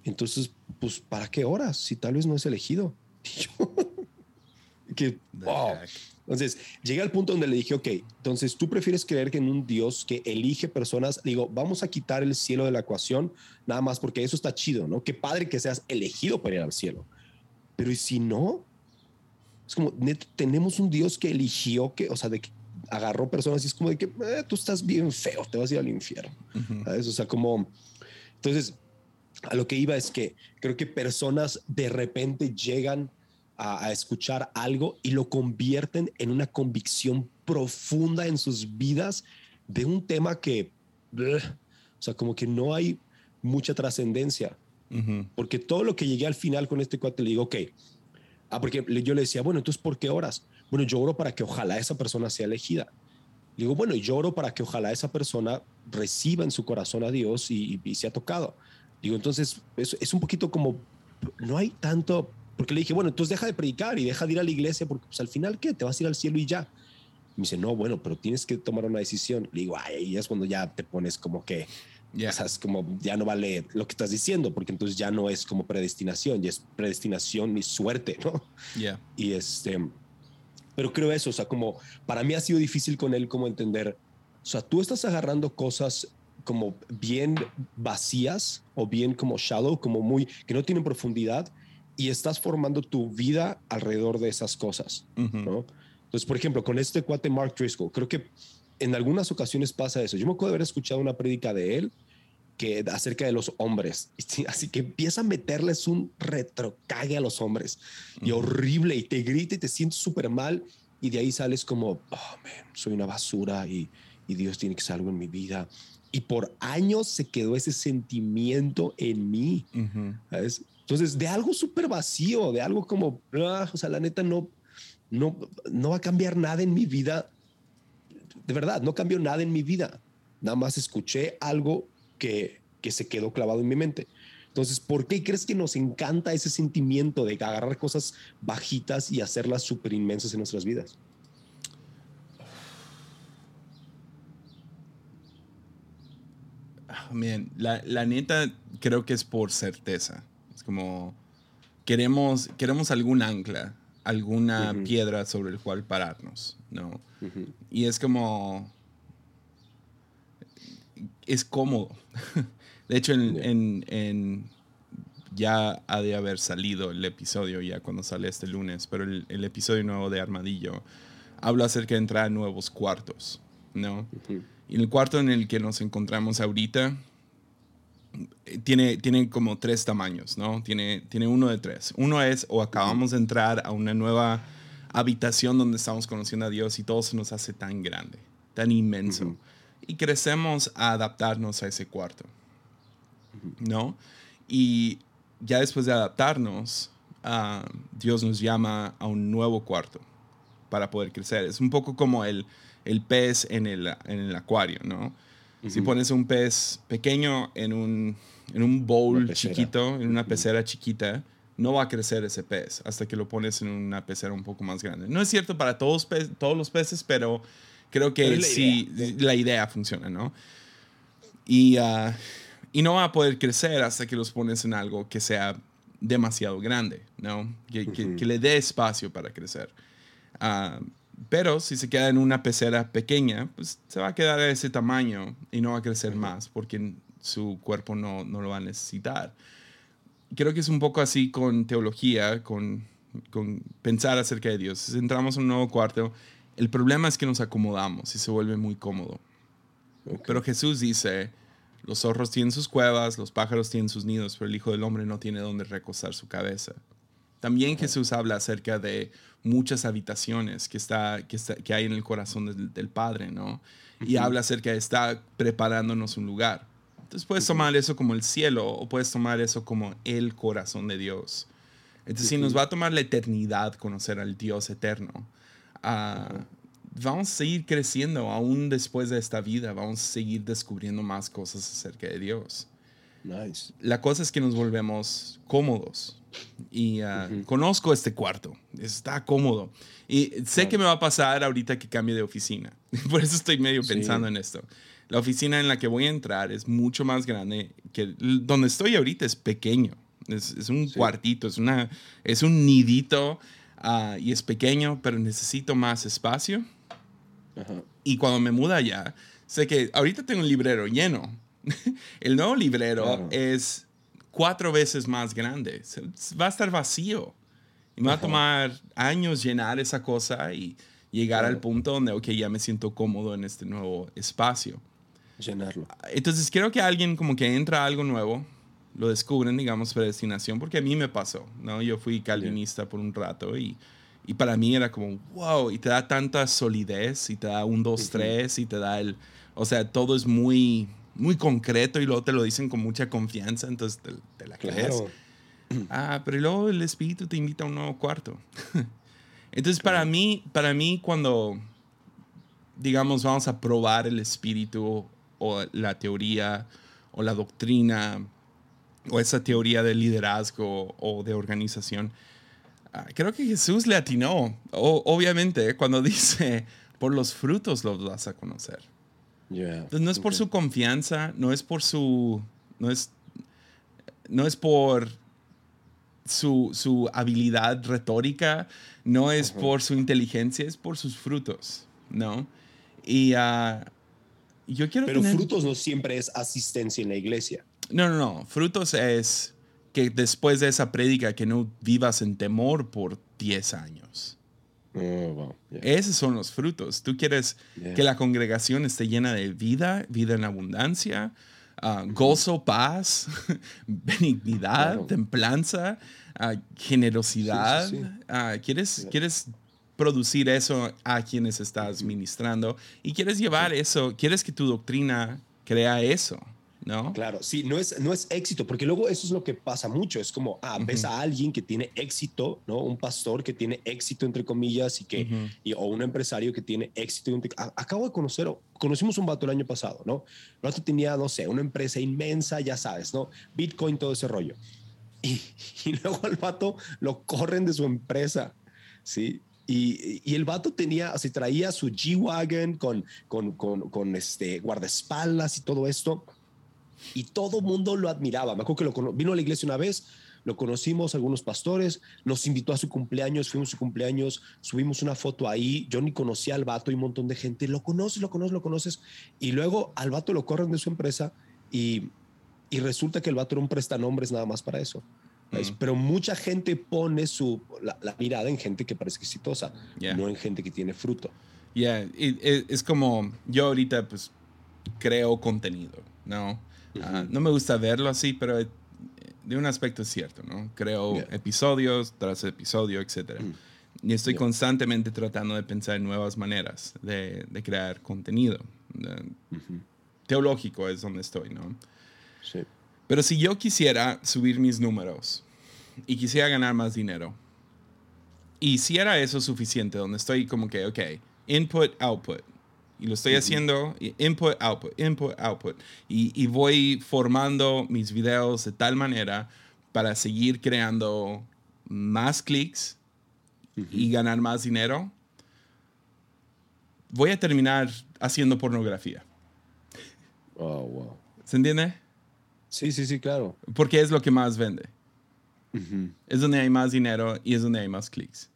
Entonces, pues, ¿para qué horas si tal vez no es elegido? que, wow. Entonces, llegué al punto donde le dije, ok, entonces tú prefieres creer que en un Dios que elige personas, digo, vamos a quitar el cielo de la ecuación, nada más porque eso está chido, ¿no? Qué padre que seas elegido para ir al cielo. Pero ¿y si no? Es como, tenemos un Dios que eligió, que, o sea, de que agarró personas y es como de que eh, tú estás bien feo, te vas a ir al infierno. O sea, como, entonces, a lo que iba es que creo que personas de repente llegan a, escuchar algo y lo convierten en una convicción profunda en sus vidas de un tema que, o sea, como que no hay mucha trascendencia. Porque todo lo que llegué al final con este cuate le digo, ok, ah, porque yo le decía, bueno, entonces, ¿por qué oras? Bueno, yo oro para que ojalá esa persona sea elegida. Le digo, bueno, yo oro para que ojalá esa persona reciba en su corazón a Dios y, y sea tocado. Digo, entonces, es, es un poquito como, no hay tanto porque le dije, bueno, entonces deja de predicar y deja de ir a la iglesia porque pues, al final, ¿qué? Te vas a ir al cielo y ya. me dice, no, bueno, pero tienes que tomar una decisión. Le digo, ay, es cuando ya te pones como que, ya sabes, como ya no vale lo que estás diciendo, porque entonces ya no es como predestinación, ya es predestinación y suerte, ¿no? Ya. Y este, pero creo eso, o sea, como para mí ha sido difícil con él como entender, o sea, tú estás agarrando cosas como bien vacías o bien como shallow, como muy, que no tienen profundidad y estás formando tu vida alrededor de esas cosas, ¿no? Entonces, por ejemplo, con este cuate Mark Driscoll, creo que en algunas ocasiones pasa eso. Yo me acuerdo de haber escuchado una prédica de él que acerca de los hombres. Así que empieza a meterles un retrocague a los hombres y horrible y te grita y te sientes súper mal y de ahí sales como, oh, man, soy una basura y, y Dios tiene que ser algo en mi vida. Y por años se quedó ese sentimiento en mí. ¿sabes? Entonces, de algo súper vacío, de algo como, ah, o sea, la neta no, no, no va a cambiar nada en mi vida. De verdad, no cambió nada en mi vida. Nada más escuché algo que, que se quedó clavado en mi mente. Entonces, ¿por qué crees que nos encanta ese sentimiento de agarrar cosas bajitas y hacerlas súper inmensas en nuestras vidas? Bien, la, la neta creo que es por certeza como queremos, queremos algún ancla, alguna piedra sobre el cual pararnos, ¿no? Y es como, es cómodo. De hecho, en, ya ha de haber salido el episodio ya cuando sale este lunes, pero el, episodio nuevo de Armadillo habla acerca de entrar a nuevos cuartos, ¿no? Y el cuarto en el que nos encontramos ahorita tiene, tiene como tres tamaños, ¿no? Tiene, tiene uno de tres. Uno es o acabamos de entrar a una nueva habitación donde estamos conociendo a Dios y todo se nos hace tan grande, tan inmenso. Y crecemos a adaptarnos a ese cuarto, ¿no? Y ya después de adaptarnos, uh, Dios nos llama a un nuevo cuarto para poder crecer. Es un poco como el, el pez en el, en el acuario, ¿no? Si pones un pez pequeño en un, en un bowl chiquito, en una pecera chiquita, no va a crecer ese pez hasta que lo pones en una pecera un poco más grande. No es cierto para todos, todos los peces, pero creo que sí, la idea funciona, ¿no? Y, uh, y no va a poder crecer hasta que los pones en algo que sea demasiado grande, ¿no? Que, que, le dé espacio para crecer. Uh, pero si se queda en una pecera pequeña, pues se va a quedar a ese tamaño y no va a crecer más porque su cuerpo no, no lo va a necesitar. Creo que es un poco así con teología, con, con pensar acerca de Dios. Entramos en un nuevo cuarto, el problema es que nos acomodamos y se vuelve muy cómodo. Pero Jesús dice, los zorros tienen sus cuevas, los pájaros tienen sus nidos, pero el Hijo del Hombre no tiene dónde recostar su cabeza. También Jesús habla acerca de muchas habitaciones que, está, que, que hay en el corazón del, Padre, ¿no? Y habla acerca de estar preparándonos un lugar. Entonces puedes tomar eso como el cielo o puedes tomar eso como el corazón de Dios. Entonces, si nos va a tomar la eternidad conocer al Dios eterno, uh, vamos a seguir creciendo aún después de esta vida, vamos a seguir descubriendo más cosas acerca de Dios. Nice. La cosa es que nos volvemos cómodos. Y ah, conozco este cuarto, está cómodo. Y sé que me va a pasar ahorita que cambie de oficina. Por eso estoy medio pensando en esto. La oficina en la que voy a entrar es mucho más grande que donde estoy ahorita es pequeño. Es, un cuartito, es, una, es un nidito ah, y es pequeño, pero necesito más espacio. Y cuando me muda allá, sé que ahorita tengo un librero lleno. El nuevo librero es cuatro veces más grande. Va a estar vacío. Y me va a tomar años llenar esa cosa y llegar al punto donde, ok, ya me siento cómodo en este nuevo espacio. Llenarlo. Entonces, creo que alguien como que entra a algo nuevo, lo descubren, digamos, predestinación, porque a mí me pasó, ¿no? Yo fui calvinista por un rato y, y para mí era como, wow, y te da tanta solidez y te da un, dos, tres y te da el, o sea, todo es muy, muy concreto y luego te lo dicen con mucha confianza, entonces te, la crees. Ah, pero luego el espíritu te invita a un nuevo cuarto. entonces, para mí, para mí, cuando, digamos, vamos a probar el espíritu o la teoría o la doctrina o esa teoría de liderazgo o de organización. Ah, creo que Jesús le atinó, obviamente, cuando dice, por los frutos los vas a conocer. Entonces, no es por su confianza, no es por su, no es, no es por su, su habilidad retórica, no es por su inteligencia, es por sus frutos, ¿no? Y uh, yo quiero Pero frutos no siempre es asistencia en la iglesia. No, no, no. Frutos es que después de esa prédica que no vivas en temor por 10 años. Oh, Esos son los frutos. Tú quieres que la congregación esté llena de vida, vida en abundancia, ah, gozo, paz, benignidad, templanza, ah, generosidad. Ah, ¿quieres, ¿Quieres producir eso a quienes estás ministrando y quieres llevar eso, quieres que tu doctrina crea eso. ¿No? Claro, sí, no es, no es éxito, porque luego eso es lo que pasa mucho, es como, ah, ves a alguien que tiene éxito, ¿no? Un pastor que tiene éxito, entre comillas, y que, o un empresario que tiene éxito. acabo de conocer, conocimos un vato el año pasado, ¿no? El vato tenía, no sé, una empresa inmensa, ya sabes, ¿no? Bitcoin, todo ese rollo. Y, y luego al vato lo corren de su empresa, ¿sí? Y, y, el vato tenía, así traía su G-Wagon con, con, con, con, este guardaespaldas y todo esto y todo mundo lo admiraba. Me acuerdo que lo, vino a la iglesia una vez, lo conocimos, algunos pastores, nos invitó a su cumpleaños, fuimos a su cumpleaños, subimos una foto ahí, yo ni conocía al vato y un montón de gente, lo conoces, lo conoces, lo conoces, y luego al vato lo corren de su empresa y, y resulta que el vato era un prestanombres nada más para eso. Pero mucha gente pone su, la, mirada en gente que parece exitosa, no en gente que tiene fruto. Ya, e, es como yo ahorita pues creo contenido, ¿no? Ah, no me gusta verlo así, pero eh, de un aspecto es cierto, ¿no? Creo episodios tras episodio, etc. Y estoy constantemente tratando de pensar en nuevas maneras de, crear contenido. Teológico es donde estoy, ¿no? Sí. Pero si yo quisiera subir mis números y quisiera ganar más dinero, y si era eso suficiente, donde estoy como que, ok, input, output, y lo estoy haciendo input, output, input, output. Y, y, voy formando mis videos de tal manera para seguir creando más clics y ganar más dinero. Voy a terminar haciendo pornografía. Oh, wow. ¿Se entiende? Sí, sí, sí, claro. Porque es lo que más vende. Es donde hay más dinero y es donde hay más clics.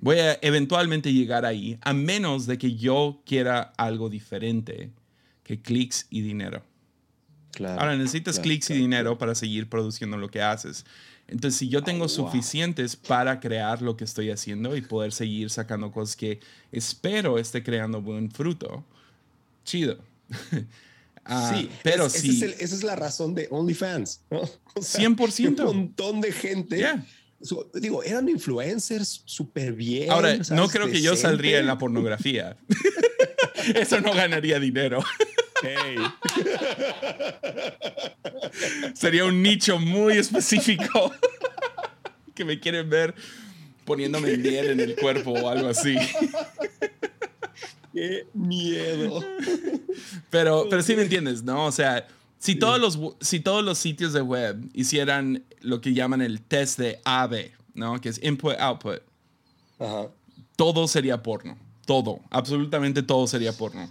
Voy a eventualmente llegar ahí, a menos de que yo quiera algo diferente que clics y dinero. Ahora necesitas clics y dinero para seguir produciendo lo que haces. Entonces, si yo tengo suficientes para crear lo que estoy haciendo y poder seguir sacando cosas que espero esté creando buen fruto, chido. Ah, sí, pero sí. esa es la razón de OnlyFans. ¿no? 100%. Un montón de gente digo, eran influencers súper bien. Ahora, no creo que yo saldría en la pornografía. Eso no ganaría dinero. Sería un nicho muy específico que me quieren ver poniéndome miel en el cuerpo o algo así. Qué miedo. Pero, pero sí me entiendes, ¿no? O sea, Si todos, los, si todos los sitios de web hicieran lo que llaman el test de AB, ¿no? Que es input-output, todo sería porno. Todo, absolutamente todo sería porno.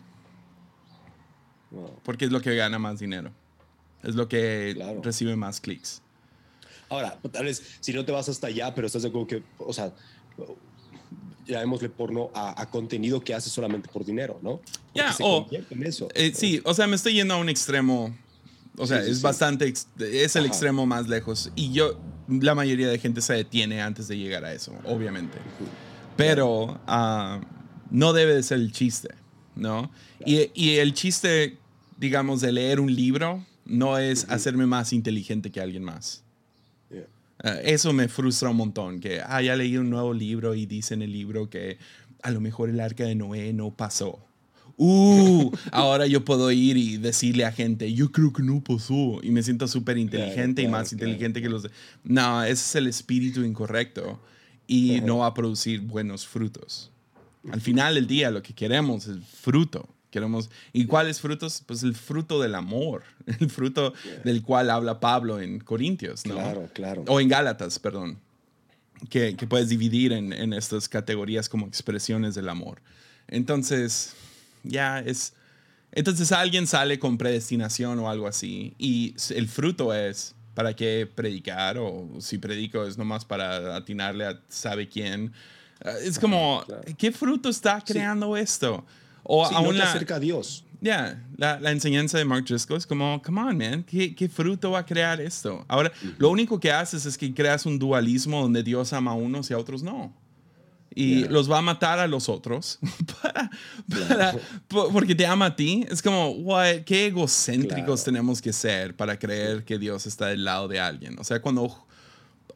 Porque es lo que gana más dinero. Es lo que recibe más clics. Ahora, tal vez si no te vas hasta allá, pero estás de acuerdo que, o sea, llamémosle porno a, contenido que hace solamente por dinero, ¿no? Ya, o. Eh, sí, o sea, me estoy yendo a un extremo. O sea, es bastante. Es el extremo más lejos. Y yo, la mayoría de gente se detiene antes de llegar a eso, obviamente. Pero ah, no debe de ser el chiste, ¿no? Y, y, el chiste, digamos, de leer un libro no es hacerme más inteligente que alguien más. Eh, eso me frustra un montón, que ah, ya leí un nuevo libro y dice en el libro que a lo mejor el arca de Noé no pasó. Uh, ahora yo puedo ir y decirle a gente, yo creo que no pasó. Y me siento súper inteligente y más inteligente que los... De... No, ese es el espíritu incorrecto y no va a producir buenos frutos. Al final del día lo que queremos es fruto. Queremos, ¿Y cuáles frutos? Pues el fruto del amor, el fruto del cual habla Pablo en Corintios, ¿no? Claro, claro. O en Gálatas, perdón, que, que puedes dividir en, en, estas categorías como expresiones del amor. Entonces, ya es... Entonces alguien sale con predestinación o algo así y el fruto es para qué predicar o si predico es nomás para atinarle a sabe quién. Es como, ¿qué fruto está creando esto? O aún no acerca a Dios. Ya, la, la, enseñanza de Mark Driscoll es como, come on, man, ¿qué, ¿qué, fruto va a crear esto? Ahora, lo único que haces es que creas un dualismo donde Dios ama a unos y a otros no. Y los va a matar a los otros para, para, porque te ama a ti. Es como, what, qué egocéntricos tenemos que ser para creer que Dios está del lado de alguien. O sea, cuando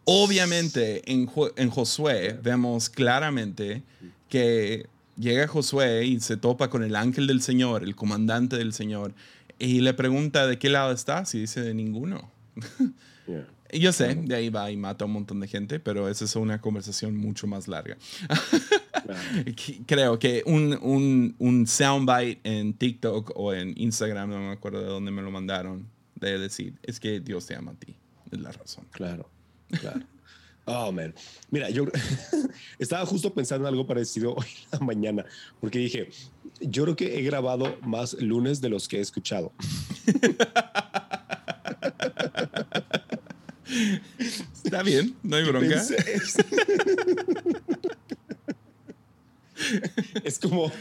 obviamente en, en Josué vemos claramente que llega Josué y se topa con el ángel del Señor, el comandante del Señor, y le pregunta de qué lado estás y dice de ninguno. Yo sé, de ahí va y mata a un montón de gente, pero esa es una conversación mucho más larga. Creo que un, un, un soundbite en TikTok o en Instagram, no me acuerdo de dónde me lo mandaron, de decir, es que Dios te ama a ti. Es la razón. Claro, claro. Oh, man. Mira, yo estaba justo pensando en algo parecido hoy en la mañana, porque dije, yo creo que he grabado más lunes de los que he escuchado. Está bien, no hay bronca. es como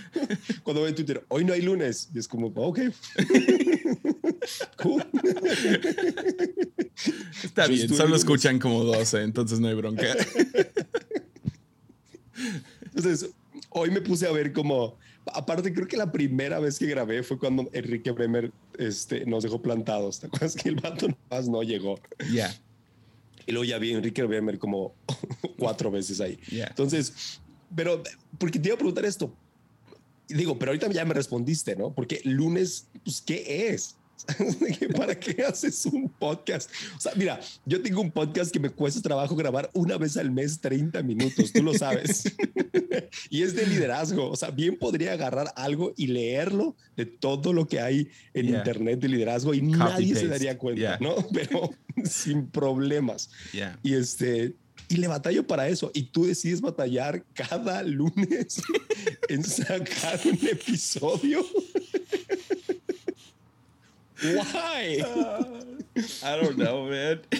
cuando veo en Twitter, hoy no hay lunes, y es como, ok. Está bien, solo escuchan como 12, entonces no hay bronca. Entonces, hoy me puse a ver como, aparte creo que la primera vez que grabé fue cuando Enrique Bremer este, nos dejó plantados. ¿Te acuerdas que el vato más no llegó? Ya. Y luego ya vi a Enrique Bremer como cuatro veces ahí. Entonces, pero, porque te iba a preguntar esto. Digo, pero ahorita ya me respondiste, ¿no? Porque lunes, pues, ¿qué es? ¿Para qué haces un podcast? O sea, mira, yo tengo un podcast que me cuesta trabajo grabar una vez al mes 30 minutos, tú lo sabes. y es de liderazgo. O sea, bien podría agarrar algo y leerlo de todo lo que hay en internet de liderazgo y nadie se daría cuenta, ¿no? Pero sin problemas. Y este, y le batallo para eso. Y tú decides batallar cada lunes en sacar un episodio. Why? I don't know, man.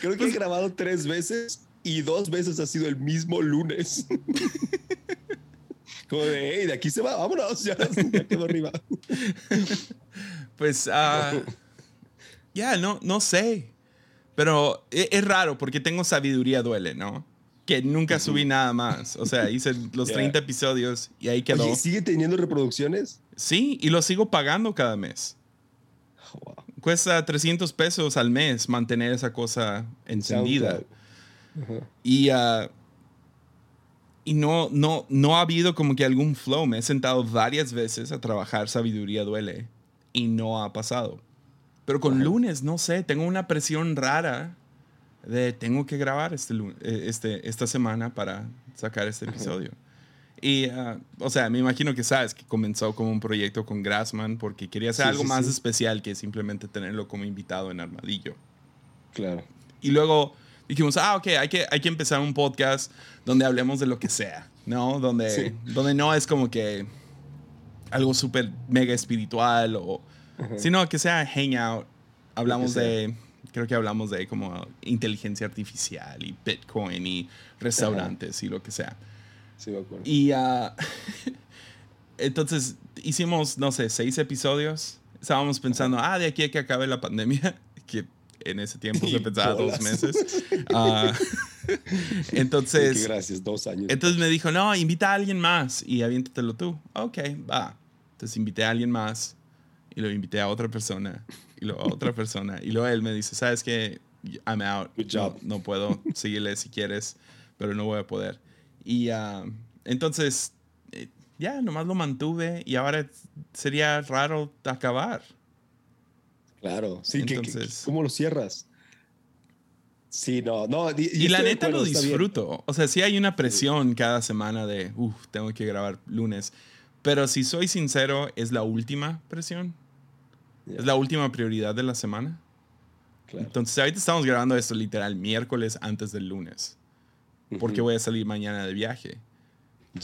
Creo que he grabado tres veces y dos veces ha sido el mismo lunes. Como de, hey, de aquí se va, vámonos, ya, quedó arriba. Pues, uh, ya, no, no sé. Pero e, es, raro porque tengo sabiduría duele, ¿no? Que nunca subí nada más. O sea, hice los 30 episodios y ahí quedó. ¿sigue teniendo reproducciones? Sí, y lo sigo pagando cada mes. Cuesta 300 pesos al mes mantener esa cosa encendida. Y, uh, y no, no, no ha habido como que algún flow. Me he sentado varias veces a trabajar Sabiduría Duele y no ha pasado. Pero con lunes, no sé, tengo una presión rara de tengo que grabar este, eh, este, esta semana para sacar este episodio. Y, uh, o sea, me imagino que sabes que comenzó como un proyecto con Grassman porque quería hacer Sí, algo sí, más sí. especial que simplemente tenerlo como invitado en Armadillo. Claro. Y luego dijimos, ah, ok, hay que, hay que empezar un podcast donde hablemos de lo que sea, ¿no? Donde, Sí. donde no es como que algo súper mega espiritual o... Sino que sea hangout. Hablamos de... Creo que hablamos de como inteligencia artificial y Bitcoin y restaurantes y lo que sea. Sí, me acuerdo. Y ah, entonces hicimos, no sé, seis episodios. Estábamos pensando, ah, de aquí a que acabe la pandemia, que en ese tiempo se pensaba dos meses. Que entonces, gracias, dos años. entonces me dijo, no, invita a alguien más y aviéntatelo tú. Ok, va. Entonces invité a alguien más y lo invité a otra persona y luego a otra persona. Y luego él me dice, ¿sabes qué? I'm out. Good job. No, no puedo seguirle si quieres, pero no voy a poder. Y ah, entonces, eh, ya, nomás lo mantuve y ahora sería raro acabar. Claro, sí, que- que- Entonces- ¿cómo lo cierras? Sí, no, no. Y, Y, la neta acuerdo, lo disfruto. O sea, sí hay una presión cada semana de, uff, tengo que grabar lunes. Pero si soy sincero, es la última presión. Es la última prioridad de la semana. claro. Entonces, ahorita estamos grabando esto literal miércoles antes del lunes. Porque voy a salir mañana de viaje.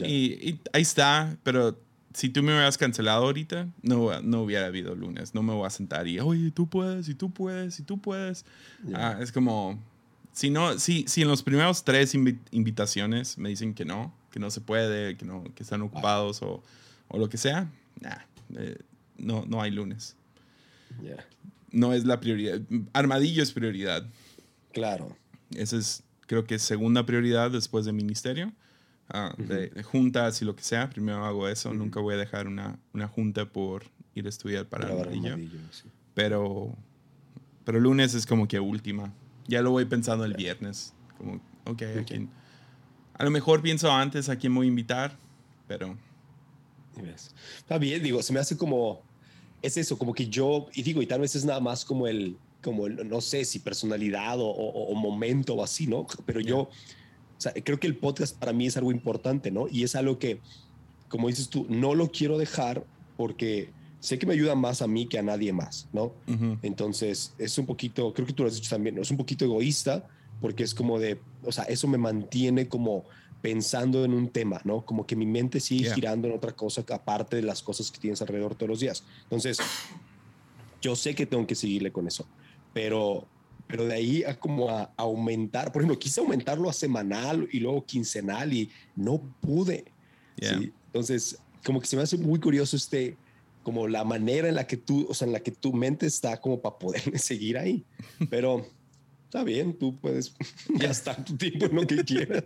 Y, y ahí está, pero si tú me hubieras cancelado ahorita, no, no hubiera habido lunes. No me voy a sentar y, oye, tú puedes, y tú puedes, y tú puedes. Ah, es como, si, no, si, si en los primeros tres invi- invitaciones me dicen que no, que no se puede, que, no, que están ocupados o, o lo que sea, nah, eh, no, no hay lunes. No es la prioridad. Armadillo es prioridad. Claro. Esa es, creo que, segunda prioridad después de ministerio. Ah, de, de juntas y lo que sea. Primero hago eso. Nunca voy a dejar una, una junta por ir a estudiar para Grabar Armadillo. Armadillo, sí. Pero, pero lunes es como que última. Ya lo voy pensando el viernes. Como, ok, ¿a Ok. quién? A lo mejor pienso antes a quién voy a invitar. Pero. Está bien, digo, se me hace como, es eso, como que yo, y digo, y tal vez es nada más como el, como el, no sé si personalidad o, o- o momento o así, ¿no? Pero yo, o sea, creo que el podcast para mí es algo importante, ¿no? Y es algo que, como dices tú, no lo quiero dejar porque sé que me ayuda más a mí que a nadie más, ¿no? ujú, Entonces, es un poquito, creo que tú lo has dicho también, ¿no? es un poquito egoísta porque es como de, o sea, eso me mantiene como pensando en un tema, ¿no? Como que mi mente sigue Yeah. girando en otra cosa aparte de las cosas que tienes alrededor todos los días. Entonces, yo sé que tengo que seguirle con eso, pero, pero de ahí a como a aumentar, por ejemplo, quise aumentarlo a semanal y luego quincenal y no pude. yeah. ¿sí? Entonces, como que se me hace muy curioso este, como la manera en la que tú, o sea, en la que tu mente está como para poder seguir ahí. Pero está bien, tú puedes gastar tu tiempo en lo que quieras.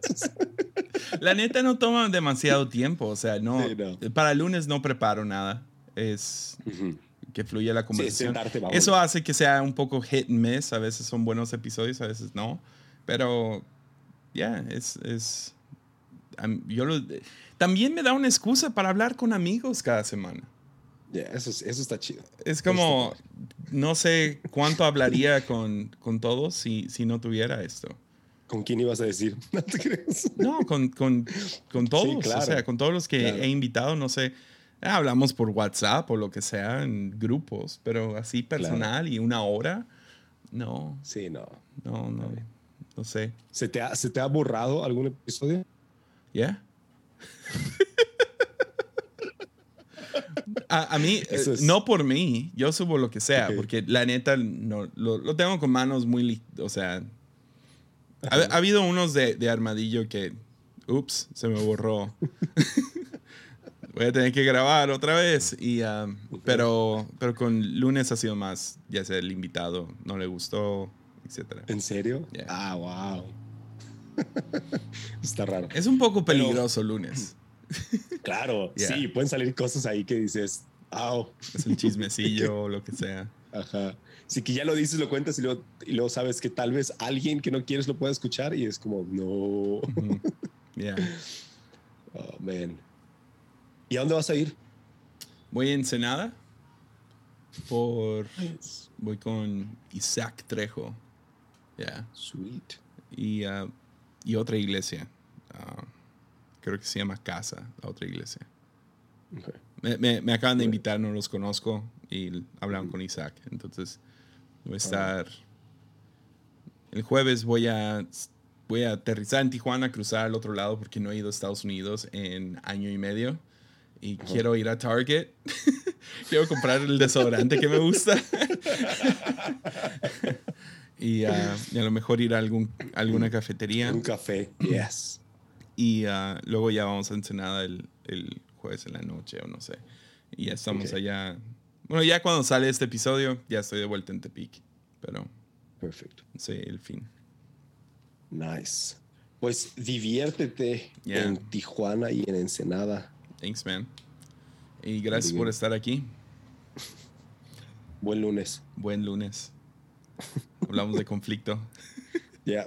La neta no toma demasiado tiempo. O sea, no, Sí, no. Para el lunes no preparo nada. Es que fluya la conversación. sentarte, vamos. Eso hace que sea un poco hit and miss. A veces son buenos episodios, a veces no. Pero, ya, es, es yo lo- también me da una excusa para hablar con amigos cada semana. Eso, es- eso está chido. Es como, no sé cuánto hablaría con, con todos si, si no tuviera esto. ¿Con quién ibas a decir? No te crees. No, con, con, con todos. claro. O sea, con todos los que Claro. he invitado, no sé. Hablamos por WhatsApp o lo que sea en grupos, pero así personal y una hora, no, Sí, no. no, no, no sé. ¿Se te ha, ¿se te ha borrado algún episodio? ¿Ya? a, a mí, eh, es- no por mí, yo subo lo que sea, Ok. porque la neta no, lo, lo tengo con manos muy, o sea, ha, ha habido unos de, de armadillo que, ups, se me borró. Voy a tener que grabar otra vez, y, um, pero, pero con lunes ha sido más, ya sea el invitado, no le gustó, etcétera. ¿En serio? Yeah. Ah, wow. está raro. Es un poco Pero- peligroso lunes. Claro, Yeah. sí, pueden salir cosas ahí que dices, au. Es un chismecillo o lo que sea. Ajá. Sí, que ya lo dices, lo cuentas y luego, y luego sabes que tal vez alguien que no quieres lo pueda escuchar y es como, no. Ujú. Yeah. Oh, man. ¿Y a dónde vas a ir? Voy a Ensenada por voy con Isaac Trejo. Yeah. Sweet. Y, ah, y otra iglesia. Ah, creo que se llama Casa, la otra iglesia. Me, me, acaban de invitar, no los conozco, y hablaron con Isaac. Entonces, voy a estar... El jueves voy a, voy a aterrizar en Tijuana, cruzar al otro lado porque no he ido a Estados Unidos en año y medio. Y quiero ir a Target. quiero comprar el desodorante que me gusta. y, ah, y, a lo mejor ir a algún, alguna cafetería. Un café, yes. Y uh, luego ya vamos a Ensenada el, el, jueves en la noche o no sé. Y ya estamos allá. Bueno, ya cuando sale este episodio, ya estoy de vuelta en Tepic. Pero. Perfecto. Sí, el fin. Nice. Pues diviértete en Tijuana y en Ensenada. Thanks, man. Y gracias por estar aquí. Buen lunes. Buen lunes. Hablamos de conflicto. Ya.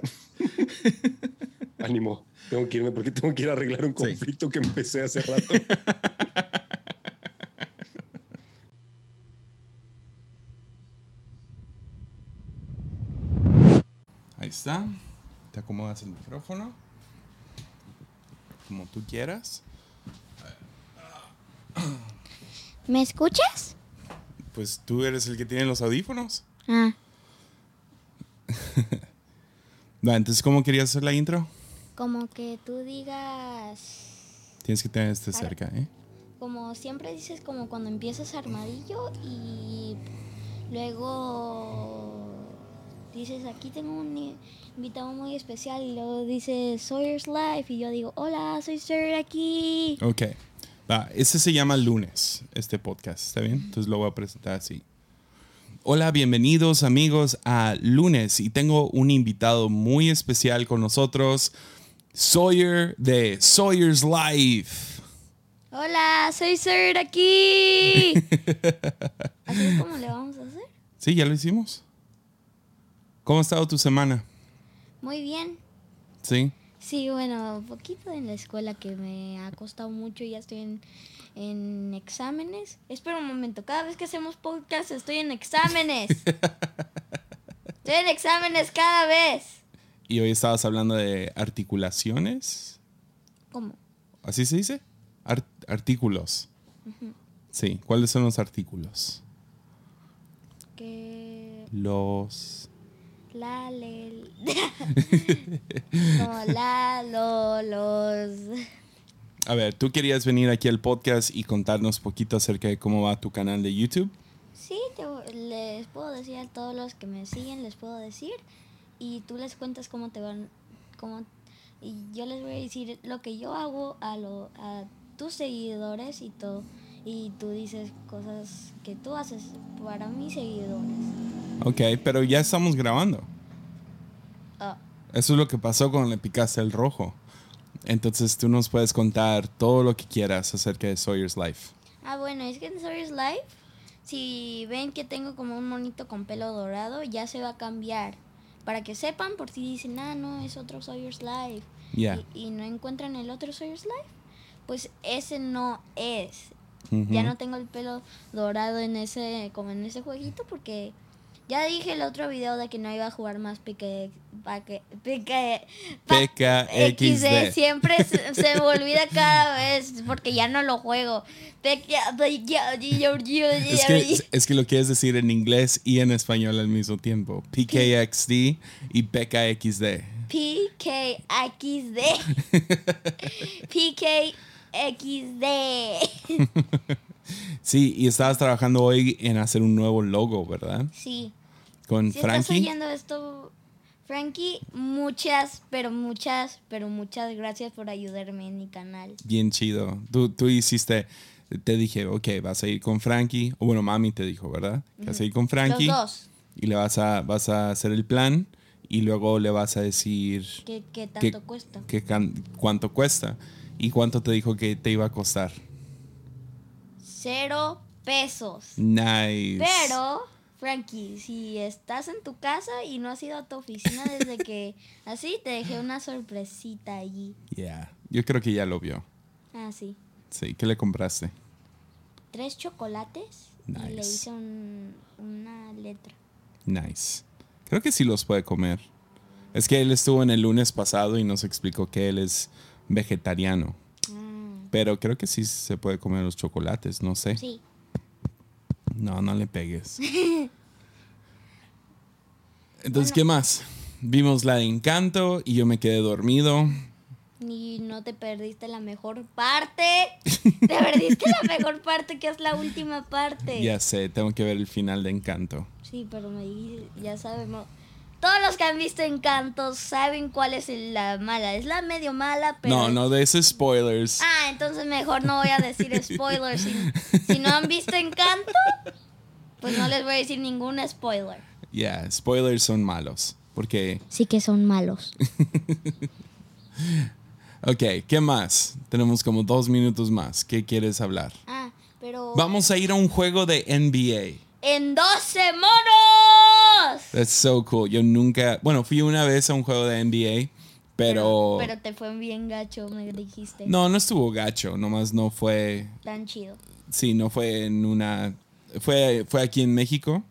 Ánimo. Tengo que irme porque tengo que ir a arreglar un conflicto que empecé hace rato. Ahí está. Te acomodas el micrófono. Como tú quieras. ¿Me escuchas? Pues tú eres el que tiene los audífonos. Ah. Entonces, ¿cómo querías hacer la intro? Como que tú digas. Tienes que tener este cerca, ¿eh? Como siempre dices, como cuando empiezas armadillo y luego dices, aquí tengo un invitado muy especial y luego dices, Sawyer's Life y yo digo, hola, soy Sawyer aquí. Ok. Va, ese se llama Lunes, este podcast, ¿está bien? Entonces lo voy a presentar así. Hola, bienvenidos amigos a Lunes y tengo un invitado muy especial con nosotros, Sawyer de Sawyer's Life. Hola, soy Sawyer aquí. ¿Así es como le vamos a hacer? Sí, ya lo hicimos. ¿Cómo ha estado tu semana? Muy bien. Sí. Sí, bueno, un poquito en la escuela que me ha costado mucho, ya estoy en, en exámenes. Espera un momento, cada vez que hacemos podcast estoy en exámenes. estoy en exámenes cada vez. Y hoy estabas hablando de articulaciones. ¿Cómo? ¿Así se dice? artículos. Sí, ¿cuáles son los artículos? Que... Los la, le, como la, lo, los. A ver, ¿tú querías venir aquí al podcast y contarnos un poquito acerca de cómo va tu canal de YouTube? Sí, les puedo decir a todos los que me siguen, les puedo decir. Y tú les cuentas cómo te van, cómo, y yo les voy a decir lo que yo hago a, lo, a tus seguidores y todo. Y tú dices cosas que tú haces para mis seguidores. Ok, pero ya estamos grabando. Ah. Eso es lo que pasó cuando le picaste el rojo. Entonces tú nos puedes contar todo lo que quieras acerca de Sawyer's Life. Ah, bueno, es que en Sawyer's Life, si ven que tengo como un monito con pelo dorado, ya se va a cambiar. Para que sepan, por si dicen, ah, no, es otro Sawyer's Life. Y, y, no encuentran el otro Sawyer's Life, pues ese no es. Ya no tengo el pelo dorado en ese, como en ese jueguito, porque ya dije el otro video de que no iba a jugar más PK, PKXD. Siempre se, me olvida cada vez porque ya no lo juego. Es que, es que lo quieres decir en inglés y en español al mismo tiempo. PKXD y PKXD. PKXD. PKXD. Sí, y estabas trabajando hoy en hacer un nuevo logo, ¿verdad? Sí. Con si Frankie. estás oyendo esto, Frankie, muchas, pero muchas, pero muchas gracias por ayudarme en mi canal. Bien chido. Tú, tú hiciste, te dije, ok, vas a ir con Frankie, o bueno, mami te dijo, ¿verdad? Vas a ir con Frankie. Los dos. Y le vas a, vas a hacer el plan y luego le vas a decir... ¿Qué, qué tanto cuesta? Qué ¿Cuánto cuesta? ¿Y cuánto te dijo que te iba a costar? Cero pesos. Nice. Pero, Frankie, si estás en tu casa y no has ido a tu oficina desde que así, te dejé una sorpresita allí. Yeah, yo creo que ya lo vio. Ah, sí. Sí, ¿qué le compraste? Tres chocolates y le hice una letra. Nice. Creo que sí los puede comer. Es que él estuvo en el lunes pasado y nos explicó que él es vegetariano. Pero creo que sí se puede comer los chocolates, no sé. Sí. No, no le pegues. Entonces, ¿qué más? Vimos la de Encanto y yo me quedé dormido. Y no te perdiste la mejor parte. te perdiste la mejor parte, que es la última parte. Ya sé, tengo que ver el final de Encanto. Sí, pero me ya sabemos. Todos los que han visto Encanto saben cuál es la mala. Es la medio mala, pero. No, no de esos spoilers. Ah, entonces mejor no voy a decir spoilers. si, si no han visto Encanto, pues no les voy a decir ningún spoiler. Ya, spoilers son malos. Porque. Sí que son malos. Ok, ¿qué más? Tenemos como dos minutos más. ¿Qué quieres hablar? Ah, pero. Vamos a ir a un juego de NBA. ¡En 12 monos! That's so cool. Yo nunca. Bueno, fui una vez a un juego de NBA, pero. Pero te fue bien gacho, me dijiste. No, no estuvo gacho. Nomás no fue. Tan chido. Sí, no fue en una. Fue, fue aquí en México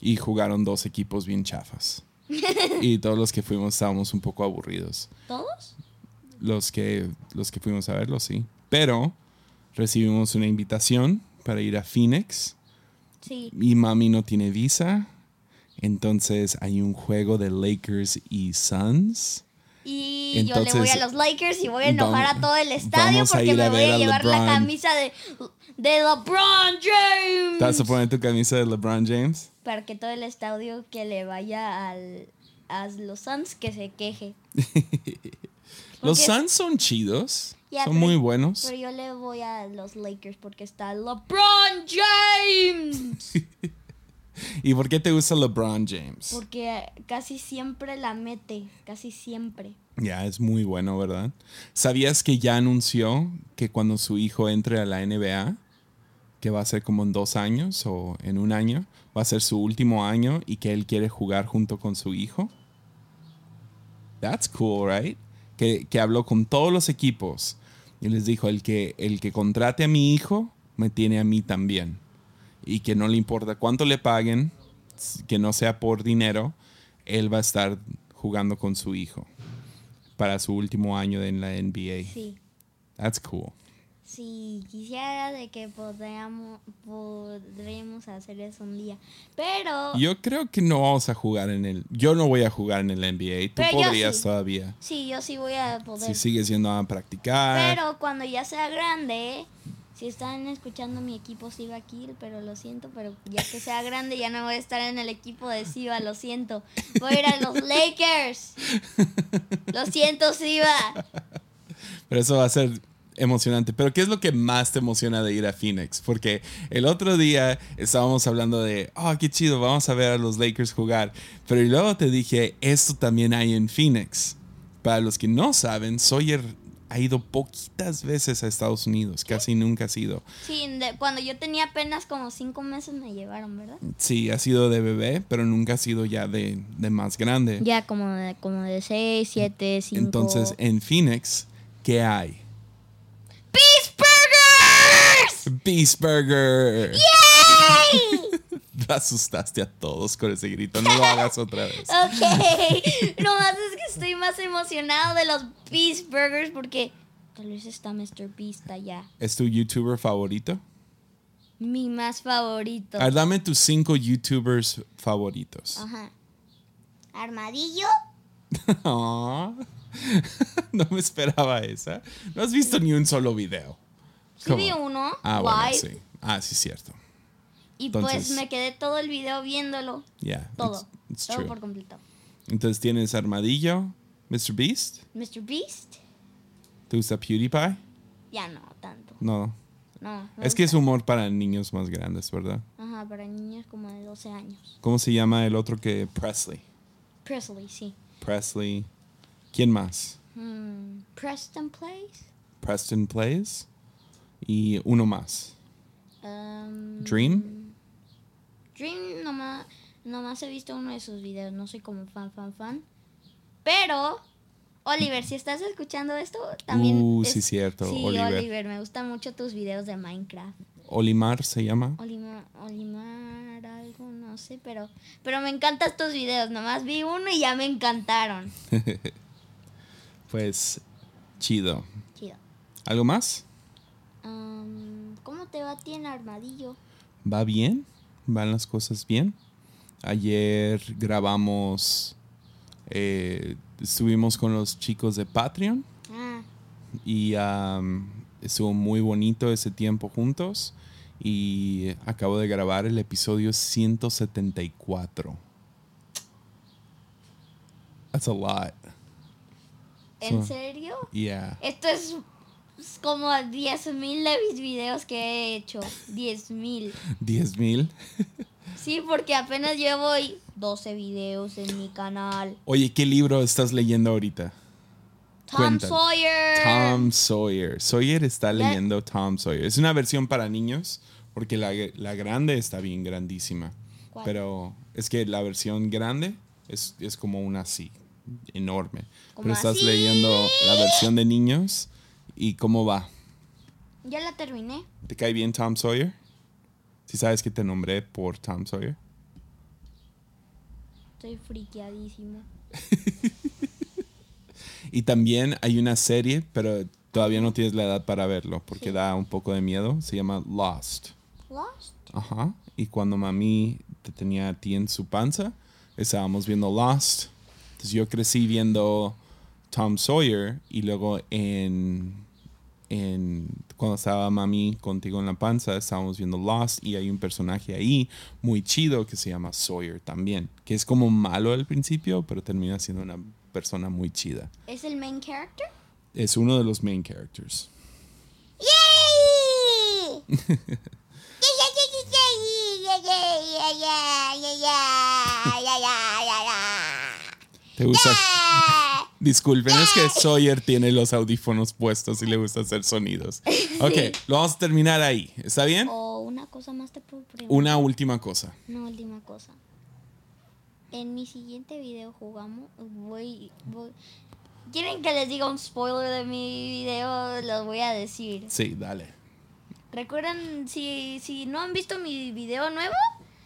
y jugaron dos equipos bien chafas. y todos los que fuimos estábamos un poco aburridos. ¿Todos? Los que, los que fuimos a verlo, sí. Pero recibimos una invitación para ir a Phoenix. Sí. Mi mami no tiene visa. Entonces hay un juego de Lakers y Suns. Y yo le voy a los Lakers y voy a enojar vamos- a todo el estadio porque me voy a a llevar la camisa de, de LeBron James. ¿Te vas a poner tu camisa de LeBron James? Para que todo el estadio que le vaya al, a los Suns que se queje. Los Suns son chidos. Son pero- muy buenos. Pero yo le voy a los Lakers porque está LeBron James. ¿Y por qué te gusta LeBron James? Porque casi siempre la mete, casi siempre. Ya, es muy bueno, ¿verdad? ¿Sabías que ya anunció que cuando su hijo entre a la NBA, que va a ser como en dos años o en un año, va a ser su último año y que él quiere jugar junto con su hijo? That's cool, right? Que, que habló con todos los equipos y les dijo, el que, el que contrate a mi hijo, me tiene a mí también. Y que no le importa cuánto le paguen, que no sea por dinero, él va a estar jugando con su hijo para su último año en la NBA. Sí. That's cool. Sí, quisiera de que podríamos, podremos hacer eso un día. Pero, Yo creo que no vamos a jugar en el. Yo no voy a jugar en el NBA. Tú Pero podrías sí. todavía. sí, yo sí voy a poder. Si sigues yendo a practicar. Pero cuando ya sea grande, si están escuchando mi equipo Siva Kill, pero lo siento, pero ya que sea grande ya no voy a estar en el equipo de Siva, lo siento. Voy a ir a los Lakers. Lo siento, Siva. Pero eso va a ser emocionante. Pero ¿qué es lo que más te emociona de ir a Phoenix? Porque el otro día estábamos hablando de, oh, qué chido, vamos a ver a los Lakers jugar. Pero luego te dije, esto también hay en Phoenix. Para los que no saben, Sawyer ha ido poquitas veces a Estados Unidos, casi nunca ha sido. Sí, de- cuando yo tenía apenas como cinco meses me llevaron, ¿verdad? Sí, ha sido de bebé, pero nunca ha sido ya de, de más grande. Ya como de, como de seis, siete, cinco. Entonces, en Phoenix, ¿qué hay? ¡Beast Burgers! Beast Burger. ¡Yay! Asustaste a todos con ese grito. No lo hagas otra vez. Ok, nomás es estoy más emocionado de los Beast Burgers porque tal vez está Mr. Beast allá. ¿Es tu YouTuber favorito? Mi más favorito. A ver, dame tus cinco YouTubers favoritos. Ajá. Armadillo. No me esperaba esa. No has visto ni un solo video. Sí vi uno. Ah, bueno, sí. Ah, sí, cierto. Y Entonces- pues me quedé todo el video viéndolo. Yeah, Todo. it's- it's todo true. por completo. Entonces tienes Armadillo, Mr. Beast. Mr. Beast. ¿Te gusta PewDiePie? Ya no tanto. No. No. Es que es humor para niños más grandes, ¿verdad? Ajá, para niños como de 12 años. ¿Cómo se llama el otro que Presley? Presley, sí. Presley. ¿Quién más? Hmm, Preston Place. Preston Plays. Y uno más. Um, Dream. Dream nomás, nomás he visto uno de sus videos, no soy como fan, fan, fan. Pero, Oliver, si estás escuchando esto, también... Uh, es- sí, cierto, Sí, Oliver. Oliver. me gustan mucho tus videos de Minecraft. Olimar se llama. Olimar, Olimar, algo, no sé, pero, pero me encantan tus videos. Nomás vi uno y ya me encantaron. Pues chido. Chido. ¿Algo más? Am, ¿Cómo te va a ti en Armadillo? ¿Va bien? ¿Van las cosas bien? Ayer grabamos, eh, estuvimos con los chicos de Patreon Ah, y am, estuvo muy bonito ese tiempo juntos y acabo de grabar el episodio 174. That's a lot. ¿en So- serio? Yeah. Esto es como 10.000 de mis videos que he hecho. 10.000. 10 mil. Sí, porque apenas llevo ahí 12 videos en mi canal. Oye, ¿qué libro estás leyendo ahorita? Tom. Sawyer. Tom Sawyer. Sawyer está leyendo Tom Sawyer. Es una versión para niños porque la, la grande está bien grandísima. ¿Cuál? Pero es que la versión grande es, es como una así, enorme. ¿Como Pero estás así? leyendo la versión de niños y cómo va. Ya la terminé. ¿Te cae bien Tom Sawyer? Si sabes que te nombré por Tom Sawyer. Estoy friqueadísimo. Y también hay una serie, pero todavía no tienes la edad para verlo porque Sí. da un poco de miedo. Se llama Lost. Lost. Ajá. Y cuando mami te tenía a ti en su panza, estábamos viendo Lost. Entonces yo crecí viendo Tom Sawyer y luego en, en cuando estaba mami contigo en la panza, estábamos viendo Lost y hay un personaje ahí muy chido que se llama Sawyer también, que es como malo al principio, pero termina siendo una persona muy chida. ¿Es el main character? Es uno de los main characters. ¡Yay! ¿Te gusta? Disculpen, es que Sawyer tiene los audífonos puestos y le gusta hacer sonidos. Ok, lo vamos a terminar ahí. ¿Está bien? O una cosa más te puedo preguntar. Una última cosa. Una última cosa. En mi siguiente video jugamos. Voy, voy. ¿Quieren que les diga un spoiler de mi video? Los voy a decir. Sí, dale. Recuerdan, si, si no han visto mi video nuevo,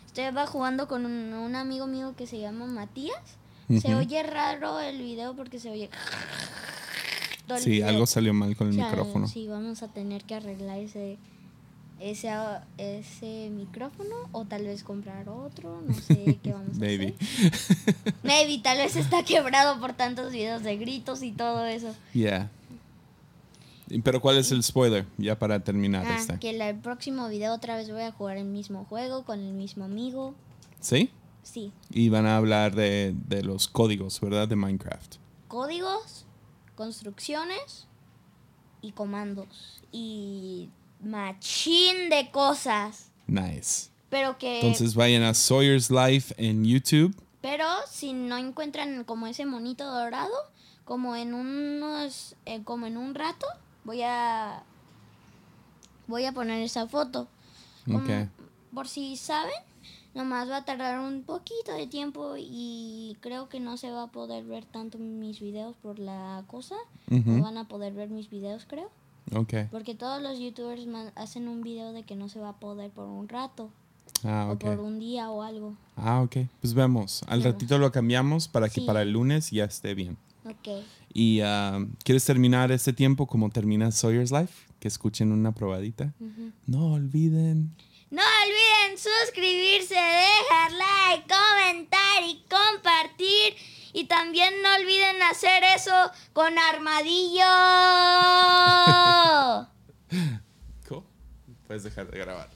estaba jugando con un, un amigo mío que se llama Matías. Se oye raro el video porque se oye. Sí, video. algo salió mal con el O sea, micrófono. Sí, vamos a tener que arreglar ese, ese, ese micrófono o tal vez comprar otro. No sé qué vamos a Baby. hacer. Maybe, tal vez está quebrado por tantos videos de gritos y todo eso. Yeah. Pero ¿cuál es el spoiler? Ya para terminar Ah, este. que el próximo video otra vez voy a jugar el mismo juego con el mismo amigo. ¿Sí? Sí. Y van a hablar de, de los códigos, ¿verdad? De Minecraft. Códigos, construcciones y comandos. Y machín de cosas. Nice. Pero que... Entonces vayan a Sawyer's Life en YouTube. Pero si no encuentran como ese monito dorado, como en unos, eh, como en un rato, voy a, voy a poner esa foto. Como- Ok. Por si saben, nomás va a tardar un poquito de tiempo y creo que no se va a poder ver tanto mis videos por la cosa. No van a poder ver mis videos, creo. Ok. Porque todos los youtubers hacen un video de que no se va a poder por un rato. Ah, O por un día o algo. Ah, ok. Pues vemos. Al Vemos. ratito lo cambiamos para que Sí. para el lunes ya esté bien. Ok. Y ah, ¿quieres terminar este tiempo como termina Sawyer's Life? Que escuchen una probadita. No olviden. No olviden suscribirse, dejar like, comentar y compartir. Y también no olviden hacer eso con armadillo. Cool. Puedes dejar de grabar.